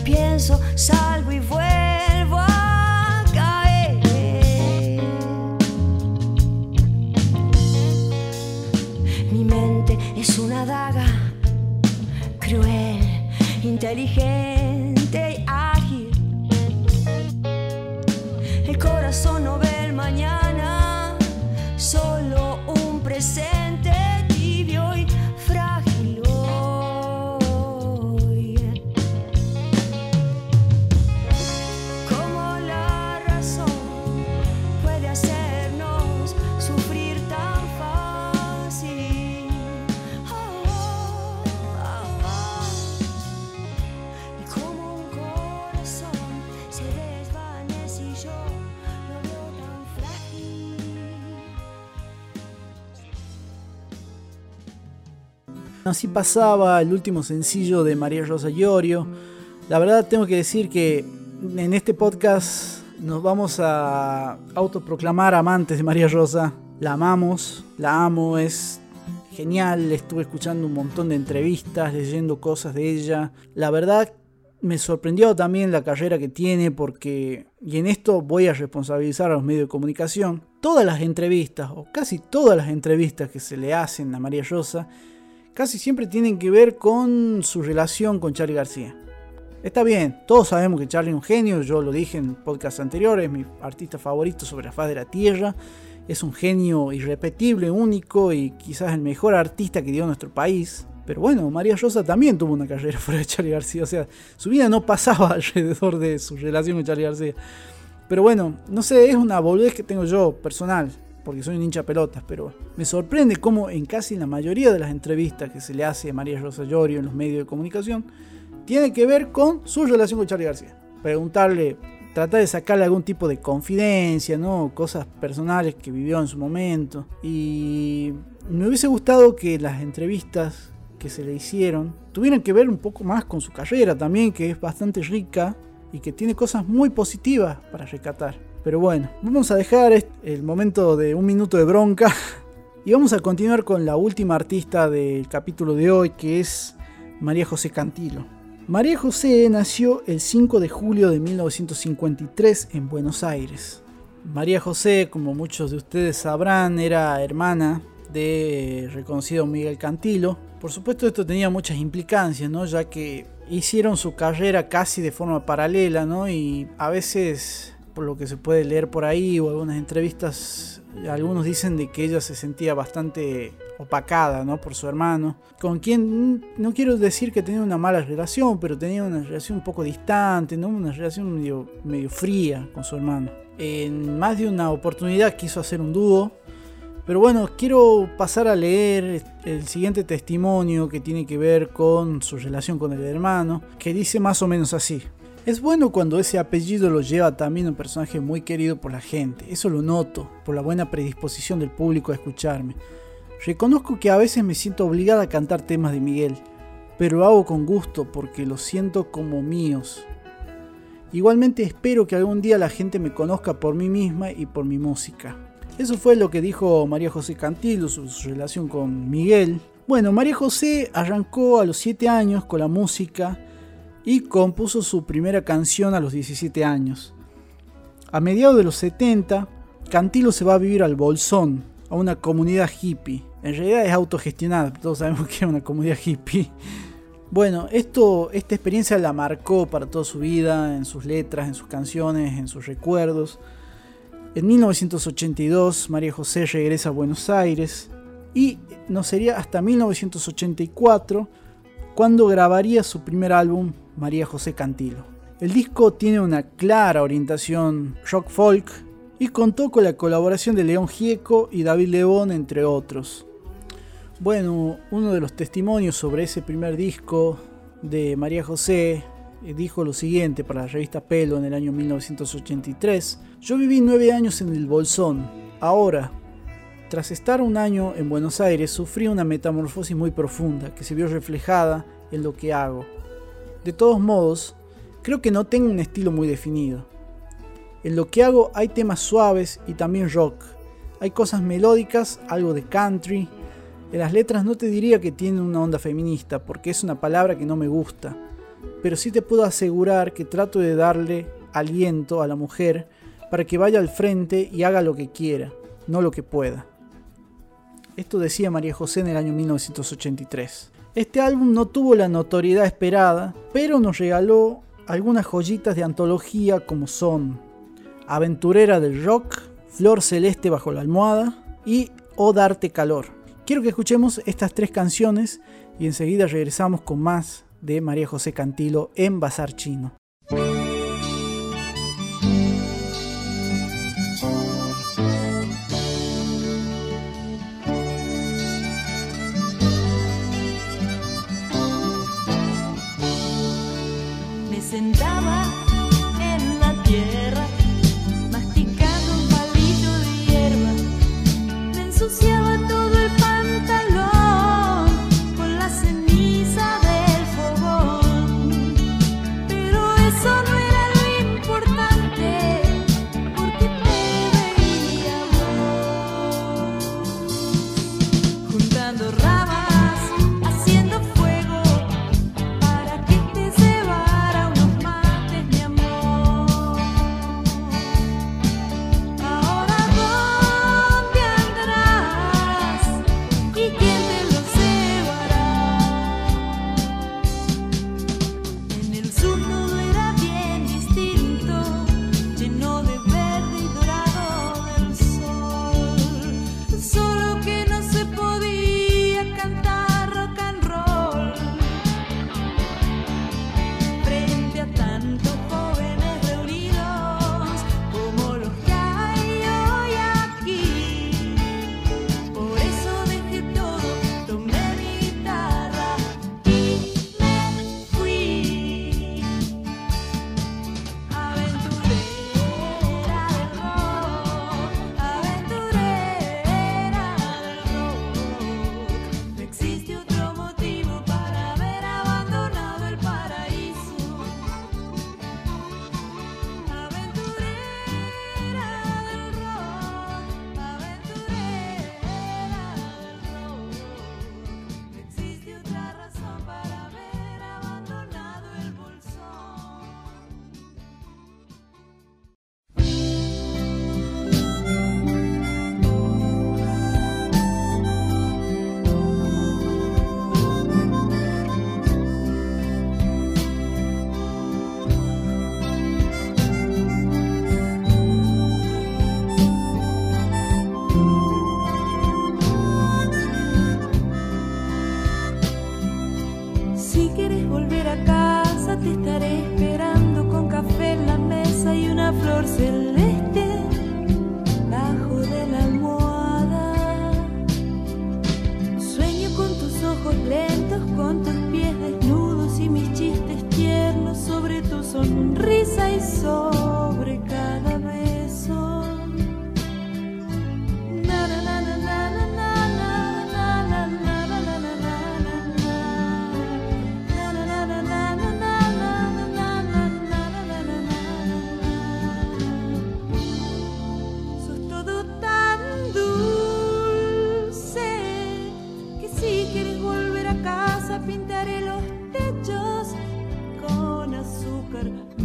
pienso, salgo y vuelvo a caer. Mi mente es una daga cruel, inteligente y ágil. El corazón no ve el mañana, solo un presente. Así pasaba el último sencillo de María Rosa Llorio. La verdad tengo que decir que en este podcast nos vamos a autoproclamar amantes de María Rosa. La amamos, la amo, es genial. Estuve escuchando un montón de entrevistas, leyendo cosas de ella. La verdad me sorprendió también la carrera que tiene porque, y en esto voy a responsabilizar a los medios de comunicación, todas las entrevistas, o casi todas las entrevistas que se le hacen a María Rosa, casi siempre tienen que ver con su relación con Charlie García. Está bien, todos sabemos que Charlie es un genio, yo lo dije en podcast anteriores, es mi artista favorito sobre la faz de la Tierra, es un genio irrepetible, único y quizás el mejor artista que dio nuestro país. Pero bueno, María Rosa también tuvo una carrera fuera de Charlie García. O sea, su vida no pasaba alrededor de su relación con Charlie García. Pero bueno, no sé, es una boludez que tengo yo personal, porque soy un hincha pelotas, pero me sorprende cómo en casi la mayoría de las entrevistas que se le hace a María Rosa Llorio en los medios de comunicación, tiene que ver con su relación con Charlie García. Preguntarle, tratar de sacarle algún tipo de confidencia, ¿no? Cosas personales que vivió en su momento. Y me hubiese gustado que las entrevistas que se le hicieron tuvieran que ver un poco más con su carrera también, que es bastante rica y que tiene cosas muy positivas para rescatar. Pero bueno, vamos a dejar el momento de un minuto de bronca y vamos a continuar con la última artista del capítulo de hoy, que es María José Cantilo. María José nació el 5 de julio de 1953 en Buenos Aires. María José, como muchos de ustedes sabrán, era hermana de reconocido Miguel Cantilo, por supuesto esto tenía muchas implicancias, ¿no? ya que hicieron su carrera casi de forma paralela ¿no? y a veces, por lo que se puede leer por ahí o algunas entrevistas, algunos dicen de que ella se sentía bastante opacada ¿no? por su hermano, con quien no quiero decir que tenía una mala relación, pero tenía una relación un poco distante, ¿no? una relación medio, medio fría con su hermano. En más de una oportunidad quiso hacer un dúo pero bueno, quiero pasar a leer el siguiente testimonio que tiene que ver con su relación con el hermano, que dice más o menos así. Es bueno cuando ese apellido lo lleva también un personaje muy querido por la gente, eso lo noto, por la buena predisposición del público a escucharme. Reconozco que a veces me siento obligada a cantar temas de Miguel, pero lo hago con gusto porque los siento como míos. Igualmente espero que algún día la gente me conozca por mí misma y por mi música. Eso fue lo que dijo María José Cantillo, su, su relación con Miguel. Bueno, María José arrancó a los 7 años con la música y compuso su primera canción a los 17 años. A mediados de los 70, Cantilo se va a vivir al Bolsón, a una comunidad hippie. En realidad es autogestionada, todos sabemos que es una comunidad hippie. Bueno, esto, esta experiencia la marcó para toda su vida, en sus letras, en sus canciones, en sus recuerdos. En 1982 María José regresa a Buenos Aires y no sería hasta 1984 cuando grabaría su primer álbum María José Cantilo. El disco tiene una clara orientación rock folk y contó con la colaboración de León Gieco y David León entre otros. Bueno, uno de los testimonios sobre ese primer disco de María José eh, dijo lo siguiente para la revista Pelo en el año 1983. Yo viví nueve años en el Bolsón. Ahora, tras estar un año en Buenos Aires, sufrí una metamorfosis muy profunda que se vio reflejada en lo que hago. De todos modos, creo que no tengo un estilo muy definido. En lo que hago hay temas suaves y también rock. Hay cosas melódicas, algo de country. En las letras no te diría que tiene una onda feminista, porque es una palabra que no me gusta pero sí te puedo asegurar que trato de darle aliento a la mujer para que vaya al frente y haga lo que quiera, no lo que pueda. Esto decía María José en el año 1983. Este álbum no tuvo la notoriedad esperada, pero nos regaló algunas joyitas de antología como son Aventurera del Rock, Flor Celeste bajo la almohada y O Darte Calor. Quiero que escuchemos estas tres canciones y enseguida regresamos con más de María José Cantilo en Bazar Chino.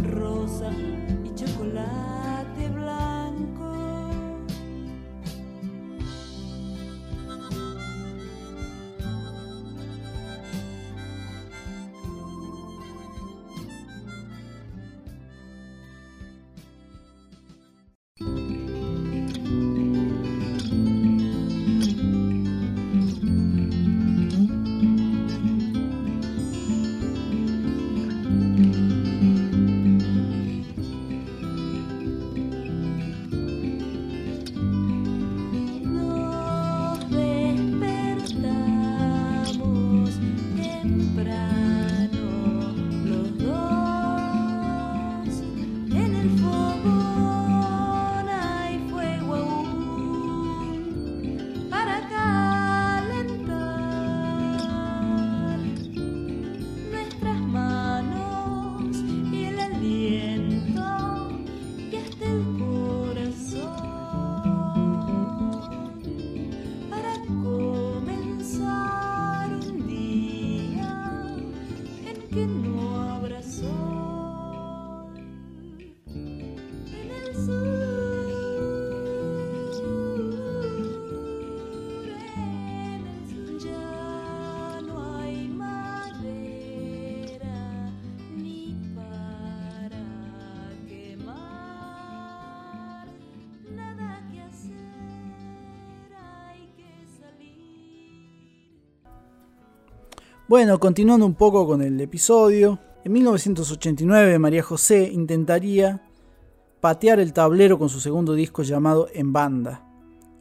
Rosa y chocolate blanco. Bueno, continuando un poco con el episodio, en 1989 María José intentaría patear el tablero con su segundo disco llamado En Banda.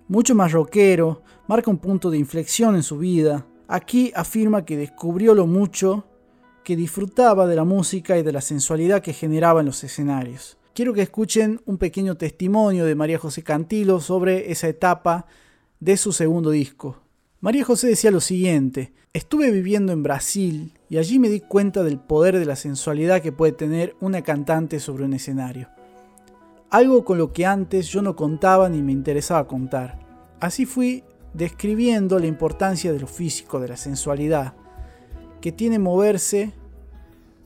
Mucho más rockero, marca un punto de inflexión en su vida. Aquí afirma que descubrió lo mucho que disfrutaba de la música y de la sensualidad que generaba en los escenarios. Quiero que escuchen un pequeño testimonio de María José Cantilo sobre esa etapa de su segundo disco. María José decía lo siguiente, estuve viviendo en Brasil y allí me di cuenta del poder de la sensualidad que puede tener una cantante sobre un escenario. Algo con lo que antes yo no contaba ni me interesaba contar. Así fui describiendo la importancia de lo físico, de la sensualidad, que tiene moverse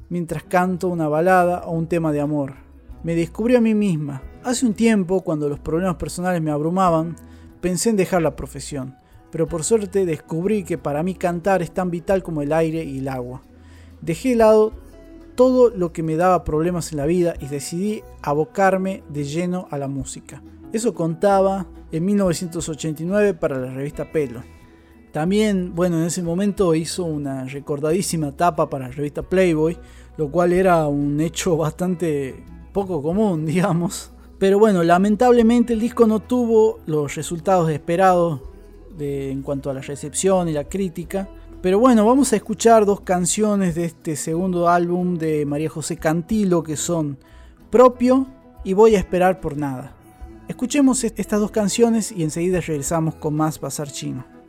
mientras canto una balada o un tema de amor. Me descubrí a mí misma. Hace un tiempo, cuando los problemas personales me abrumaban, pensé en dejar la profesión, pero por suerte descubrí que para mí cantar es tan vital como el aire y el agua. Dejé de lado todo lo que me daba problemas en la vida y decidí abocarme de lleno a la música. Eso contaba en 1989 para la revista Pelo. También, bueno, en ese momento hizo una recordadísima tapa para la revista Playboy, lo cual era un hecho bastante poco común, digamos. Pero bueno, lamentablemente el disco no tuvo los resultados esperados en cuanto a la recepción y la crítica. Pero bueno, vamos a escuchar dos canciones de este segundo álbum de María José Cantilo que son Propio y Voy a esperar por nada. Escuchemos estas dos canciones y enseguida regresamos con más Bazar Chino.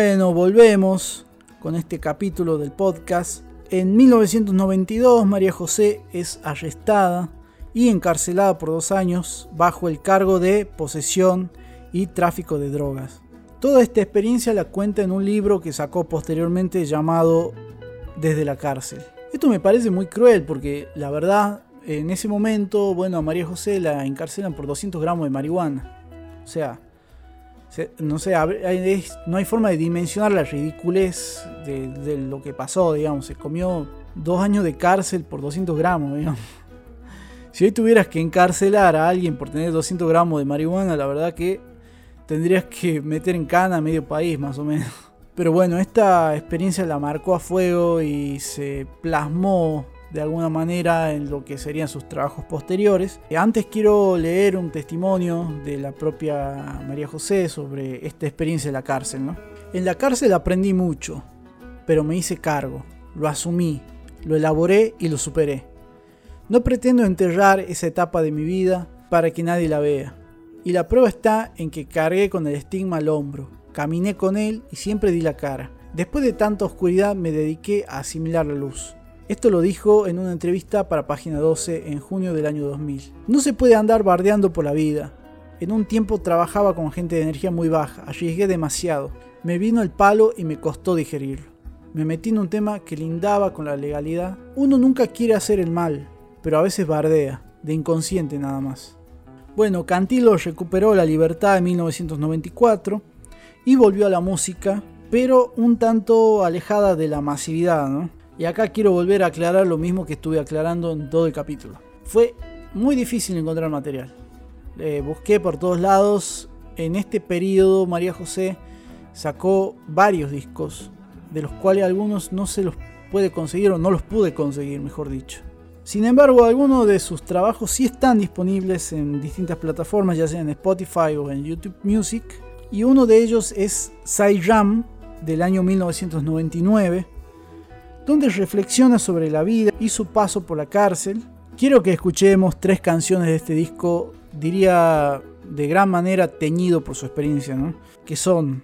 Bueno, volvemos con este capítulo del podcast. En 1992 María José es arrestada y encarcelada por dos años bajo el cargo de posesión y tráfico de drogas. Toda esta experiencia la cuenta en un libro que sacó posteriormente llamado Desde la cárcel. Esto me parece muy cruel porque la verdad en ese momento, bueno, a María José la encarcelan por 200 gramos de marihuana. O sea, no sé, no hay forma de dimensionar la ridiculez de, lo que pasó, digamos. Se comió dos años de cárcel por 200 gramos, digamos. Si hoy tuvieras que encarcelar a alguien por tener 200 gramos de marihuana, la verdad que tendrías que meter en cana a medio país, más o menos. Pero bueno, esta experiencia la marcó a fuego y se plasmó de alguna manera en lo que serían sus trabajos posteriores. Antes quiero leer un testimonio de la propia María José sobre esta experiencia en la cárcel. En la cárcel aprendí mucho, pero me hice cargo, lo asumí, lo elaboré y lo superé. No pretendo enterrar esa etapa de mi vida para que nadie la vea. Y la prueba está en que cargué con el estigma al hombro, caminé con él y siempre di la cara. Después de tanta oscuridad me dediqué a asimilar la luz. Esto lo dijo en una entrevista para Página 12 en junio del año 2000. No se puede andar bardeando por la vida. En un tiempo trabajaba con gente de energía muy baja, arriesgué demasiado. Me vino el palo y me costó digerirlo. Me metí en un tema que lindaba con la legalidad. Uno nunca quiere hacer el mal, pero a veces bardea, de inconsciente nada más. Bueno, Cantilo recuperó la libertad en 1994 y volvió a la música, pero un tanto alejada de la masividad, ¿no? Y acá quiero volver a aclarar lo mismo que estuve aclarando en todo el capítulo. Fue muy difícil encontrar material. busqué por todos lados. En este periodo María José sacó varios discos, de los cuales algunos no se los puede conseguir o no los pude conseguir, mejor dicho. Sin embargo, algunos de sus trabajos sí están disponibles en distintas plataformas, ya sea en Spotify o en YouTube Music. Y uno de ellos es Ram del año 1999 donde reflexiona sobre la vida y su paso por la cárcel. Quiero que escuchemos tres canciones de este disco, diría de gran manera teñido por su experiencia, que son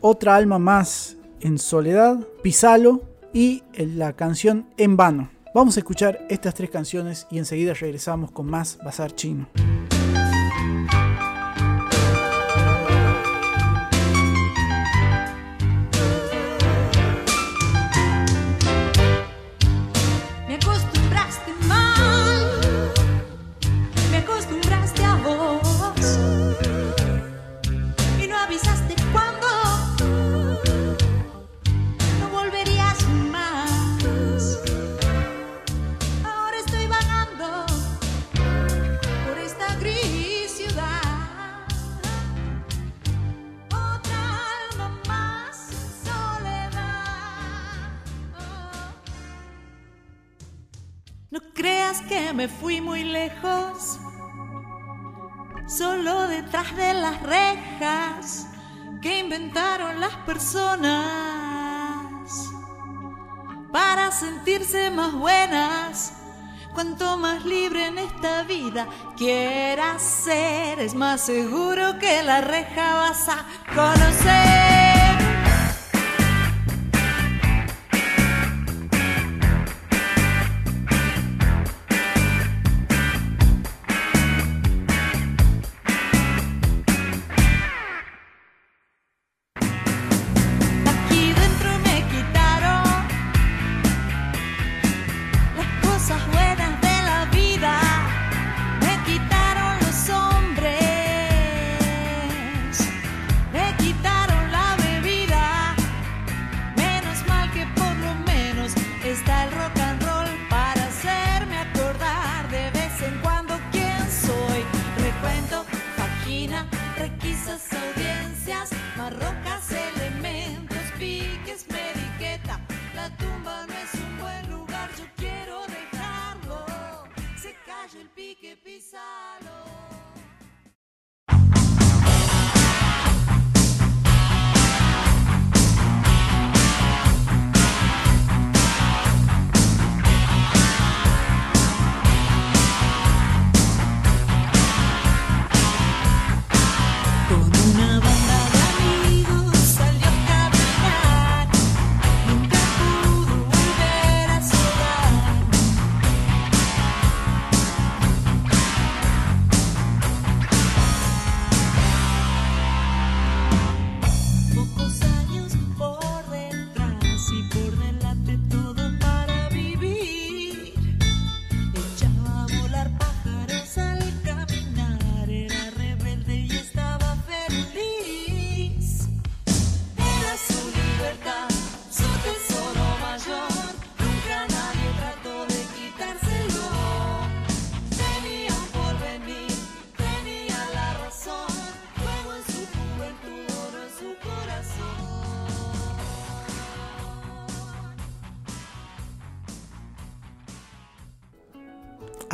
Otra alma más en soledad, Pisalo y la canción En vano. Vamos a escuchar estas tres canciones y enseguida regresamos con más Bazar Chino. Me fui muy lejos, solo detrás de las rejas que inventaron las personas para sentirse más buenas. Cuanto más libre en esta vida quieras ser, es más seguro que la reja vas a conocer.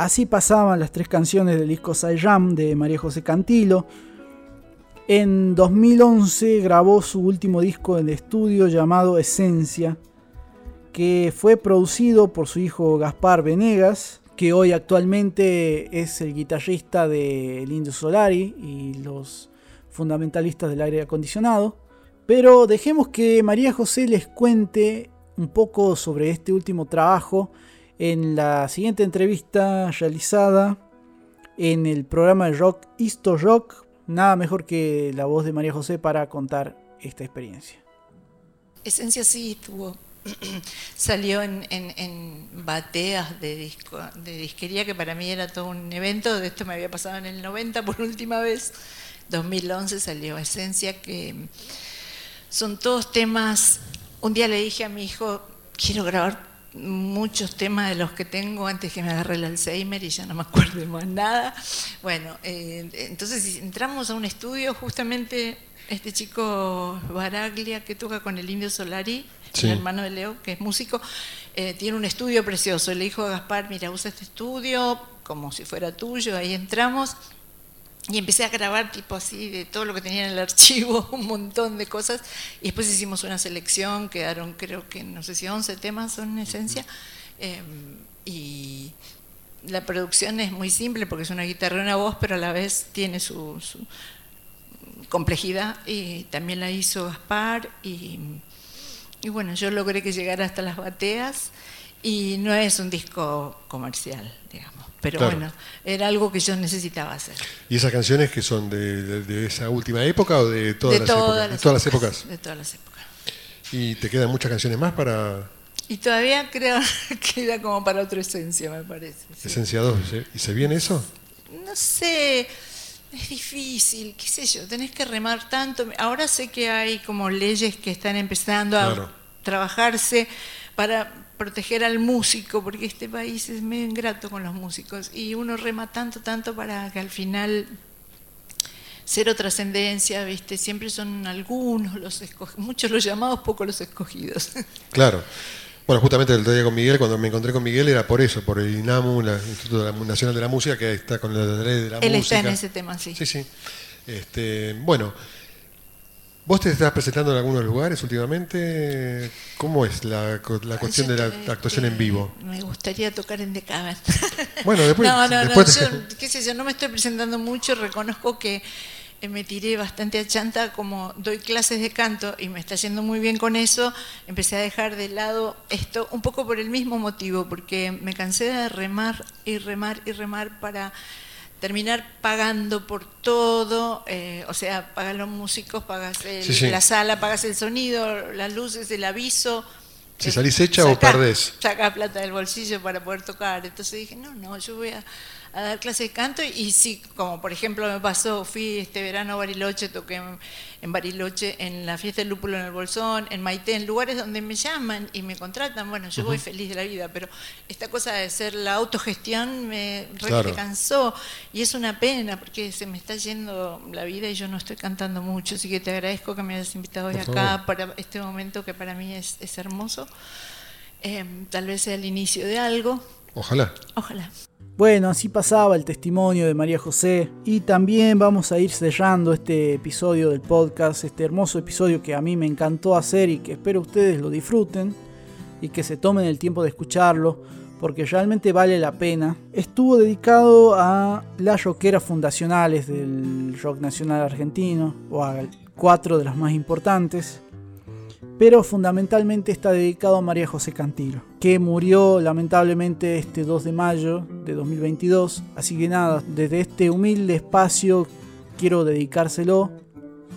Así pasaban las tres canciones del disco Sayam de María José Cantilo. En 2011 grabó su último disco en estudio llamado Esencia, que fue producido por su hijo Gaspar Venegas, que hoy actualmente es el guitarrista de El Indio Solari y los fundamentalistas del aire acondicionado. Pero dejemos que María José les cuente un poco sobre este último trabajo en la siguiente entrevista realizada en el programa de rock Isto Rock. Nada mejor que la voz de María José para contar esta experiencia. Esencia sí tuvo salió en, en, bateas de, disco, de disquería, que para mí era todo un evento. De esto me había pasado en el 90 por última vez. 2011 salió Esencia, que son todos temas. Un día le dije a mi hijo, quiero grabar muchos temas de los que tengo antes que me agarre el Alzheimer y ya no me acuerdo más nada. Bueno, eh, entonces entramos a un estudio, justamente este chico Baraglia que toca con el Indio Solari, el hermano de Leo, que es músico, eh, tiene un estudio precioso. Le dijo a Gaspar, mira, usa este estudio como si fuera tuyo, ahí entramos. Y empecé a grabar tipo así de todo lo que tenía en el archivo, un montón de cosas. Y después hicimos una selección, quedaron creo que no sé si 11 temas son en esencia. Em, y la producción es muy simple porque es una guitarra y una voz, pero a la vez tiene su, su complejidad. Y también la hizo Gaspar. Y, y bueno, yo logré que llegara hasta las bateas. Y no es un disco comercial, digamos. Pero bueno, era algo que yo necesitaba hacer. ¿Y esas canciones que son de, esa última época o de todas, las, épocas? de todas las épocas? De todas las épocas. ¿Y te quedan muchas canciones más para...? Y todavía creo que queda como para otra esencia, me parece. Esencia 2, ¿y se viene eso? No sé, es difícil, qué sé yo, tenés que remar tanto. Ahora sé que hay como leyes que están empezando a trabajarse para proteger al músico, porque este país es medio ingrato con los músicos, y uno rema tanto, tanto para que al final cero trascendencia, ¿viste? Siempre son algunos los escogidos, muchos los llamados, pocos los escogidos. Claro. Bueno, justamente el otro día con Miguel, cuando me encontré con Miguel, era por eso, por el INAMU, el Instituto Nacional de la Música, que está con la ley de la música. Él está en ese tema, sí. Sí, sí. Este, bueno, ¿Vos te estás presentando en algunos lugares últimamente? ¿Cómo es la, la cuestión de la actuación en vivo? Me gustaría tocar en Decaban. Bueno, después... No, no, no, yo, qué sé yo, no me estoy presentando mucho, reconozco que eh, me tiré bastante a chanta, como doy clases de canto y me está yendo muy bien con eso, empecé a dejar de lado esto, un poco por el mismo motivo, porque me cansé de remar y remar y remar para terminar pagando por todo, eh, o sea, pagas los músicos, pagas la sala, pagas el sonido, las luces, el aviso. Si salís hecha o perdés. Saca plata del bolsillo para poder tocar. Entonces dije, no, no, yo voy a a dar clases de canto y sí, como por ejemplo me pasó, fui este verano a Bariloche, toqué en, Bariloche en la fiesta del lúpulo en el Bolsón, en Maite, en lugares donde me llaman y me contratan, bueno, yo voy feliz de la vida, pero esta cosa de ser la autogestión me cansó y es una pena porque se me está yendo la vida y yo no estoy cantando mucho, así que te agradezco que me hayas invitado hoy acá para este momento que para mí es, hermoso. Em, tal vez sea el inicio de algo. Ojalá. Ojalá. Bueno, así pasaba el testimonio de María José y también vamos a ir cerrando este episodio del podcast, este hermoso episodio que a mí me encantó hacer y que espero ustedes lo disfruten y que se tomen el tiempo de escucharlo porque realmente vale la pena. Estuvo dedicado a las rockeras fundacionales del rock nacional argentino o a cuatro de las más importantes pero fundamentalmente está dedicado a María José Cantilo, que murió lamentablemente este 2 de mayo de 2022. Así que nada, desde este humilde espacio quiero dedicárselo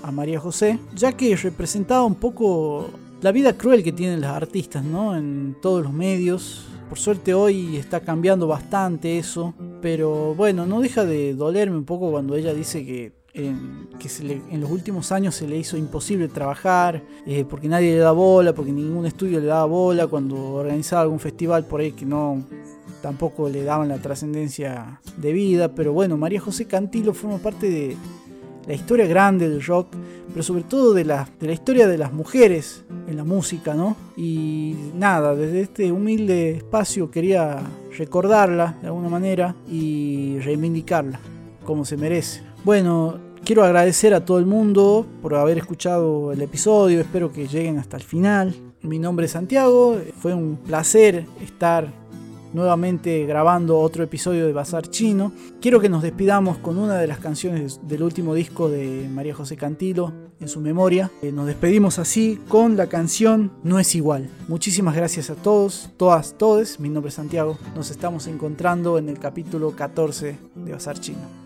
a María José, ya que representaba un poco la vida cruel que tienen las artistas, ¿no? En todos los medios. Por suerte hoy está cambiando bastante eso, pero bueno, no deja de dolerme un poco cuando ella dice que que en los últimos años se le hizo imposible trabajar, eh, porque nadie le da bola, porque ningún estudio le daba bola, cuando organizaba algún festival por ahí que no tampoco le daban la trascendencia de vida, pero bueno, María José Cantilo forma parte de la historia grande del rock, pero sobre todo de la, de la historia de las mujeres en la música, ¿no? Y nada, desde este humilde espacio quería recordarla de alguna manera y reivindicarla como se merece. Bueno, quiero agradecer a todo el mundo por haber escuchado el episodio, espero que lleguen hasta el final. Mi nombre es Santiago, fue un placer estar nuevamente grabando otro episodio de Bazar Chino. Quiero que nos despidamos con una de las canciones del último disco de María José Cantilo en su memoria. Eh, nos despedimos así con la canción No es igual. Muchísimas gracias a todos, todas, todes. Mi nombre es Santiago. Nos estamos encontrando en el capítulo 14 de Bazar Chino.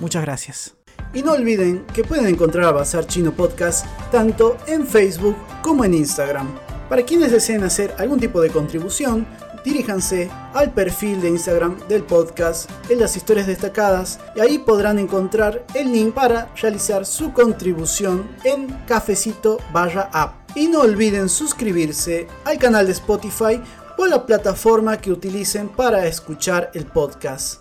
Muchas gracias. Y no olviden que pueden encontrar a Bazar Chino Podcast tanto en Facebook como en Instagram. Para quienes deseen hacer algún tipo de contribución, diríjanse al perfil de Instagram del podcast en las historias destacadas y ahí podrán encontrar el link para realizar su contribución en cafecito barra app. Y no olviden suscribirse al canal de Spotify o la plataforma que utilicen para escuchar el podcast.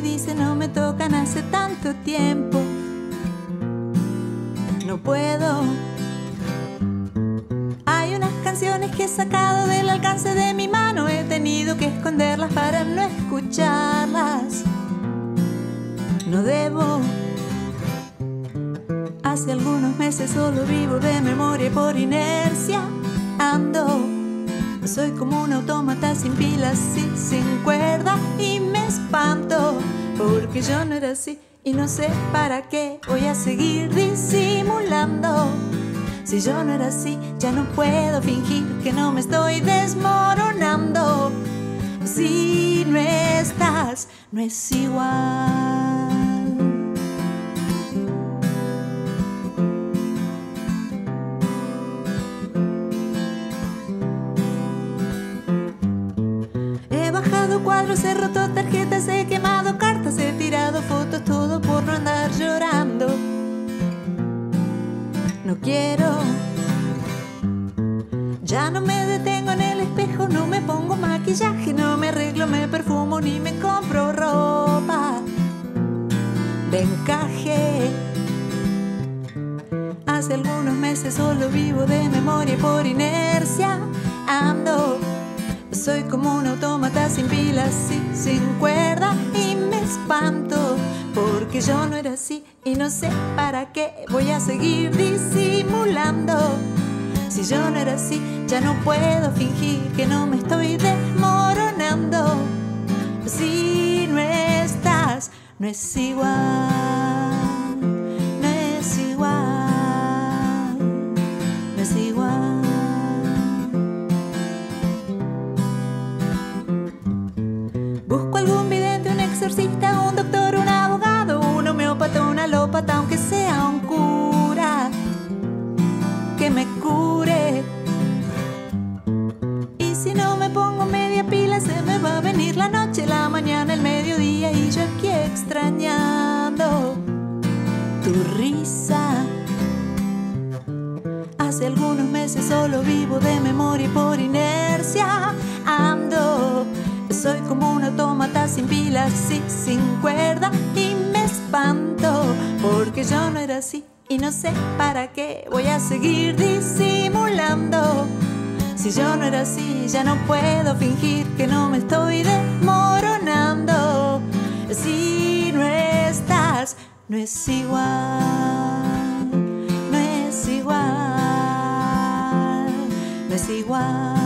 Dice no me tocan hace tanto tiempo. No puedo. Hay unas canciones que he sacado del alcance de mi mano, he tenido que esconderlas para no escucharlas. No debo. Hace algunos meses solo vivo de memoria y por inercia ando. Soy como un autómata sin pilas y sin cuerda y me espanto porque yo no era así y no sé para qué voy a seguir disimulando. Si yo no era así, ya no puedo fingir que no me estoy desmoronando. Si no estás, no es igual. Cuadros, he roto tarjetas, he quemado cartas, he tirado fotos, todo por no andar llorando. No quiero. Ya no me detengo en el espejo, no me pongo maquillaje, no me arreglo, me perfumo ni me compro ropa de encaje. Hace algunos meses solo vivo de memoria y por inercia ando. Soy como un autómata sin pilas y sin cuerda y me espanto porque yo no era así y no sé para qué voy a seguir disimulando. Si yo no era así, ya no puedo fingir que no me estoy desmoronando. Si no estás, no es igual, sea un cura que me cure. Y si no me pongo media pila, se me va a venir la noche, la mañana, el mediodía y yo aquí extrañando tu risa. Hace algunos meses solo vivo de memoria y por inercia ando. Soy como un autómata sin pilas y sin cuerda y porque yo no era así y no sé para qué voy a seguir disimulando. Si yo no era así, ya no puedo fingir que no me estoy desmoronando. Si no estás, no es igual, no es igual, no es igual.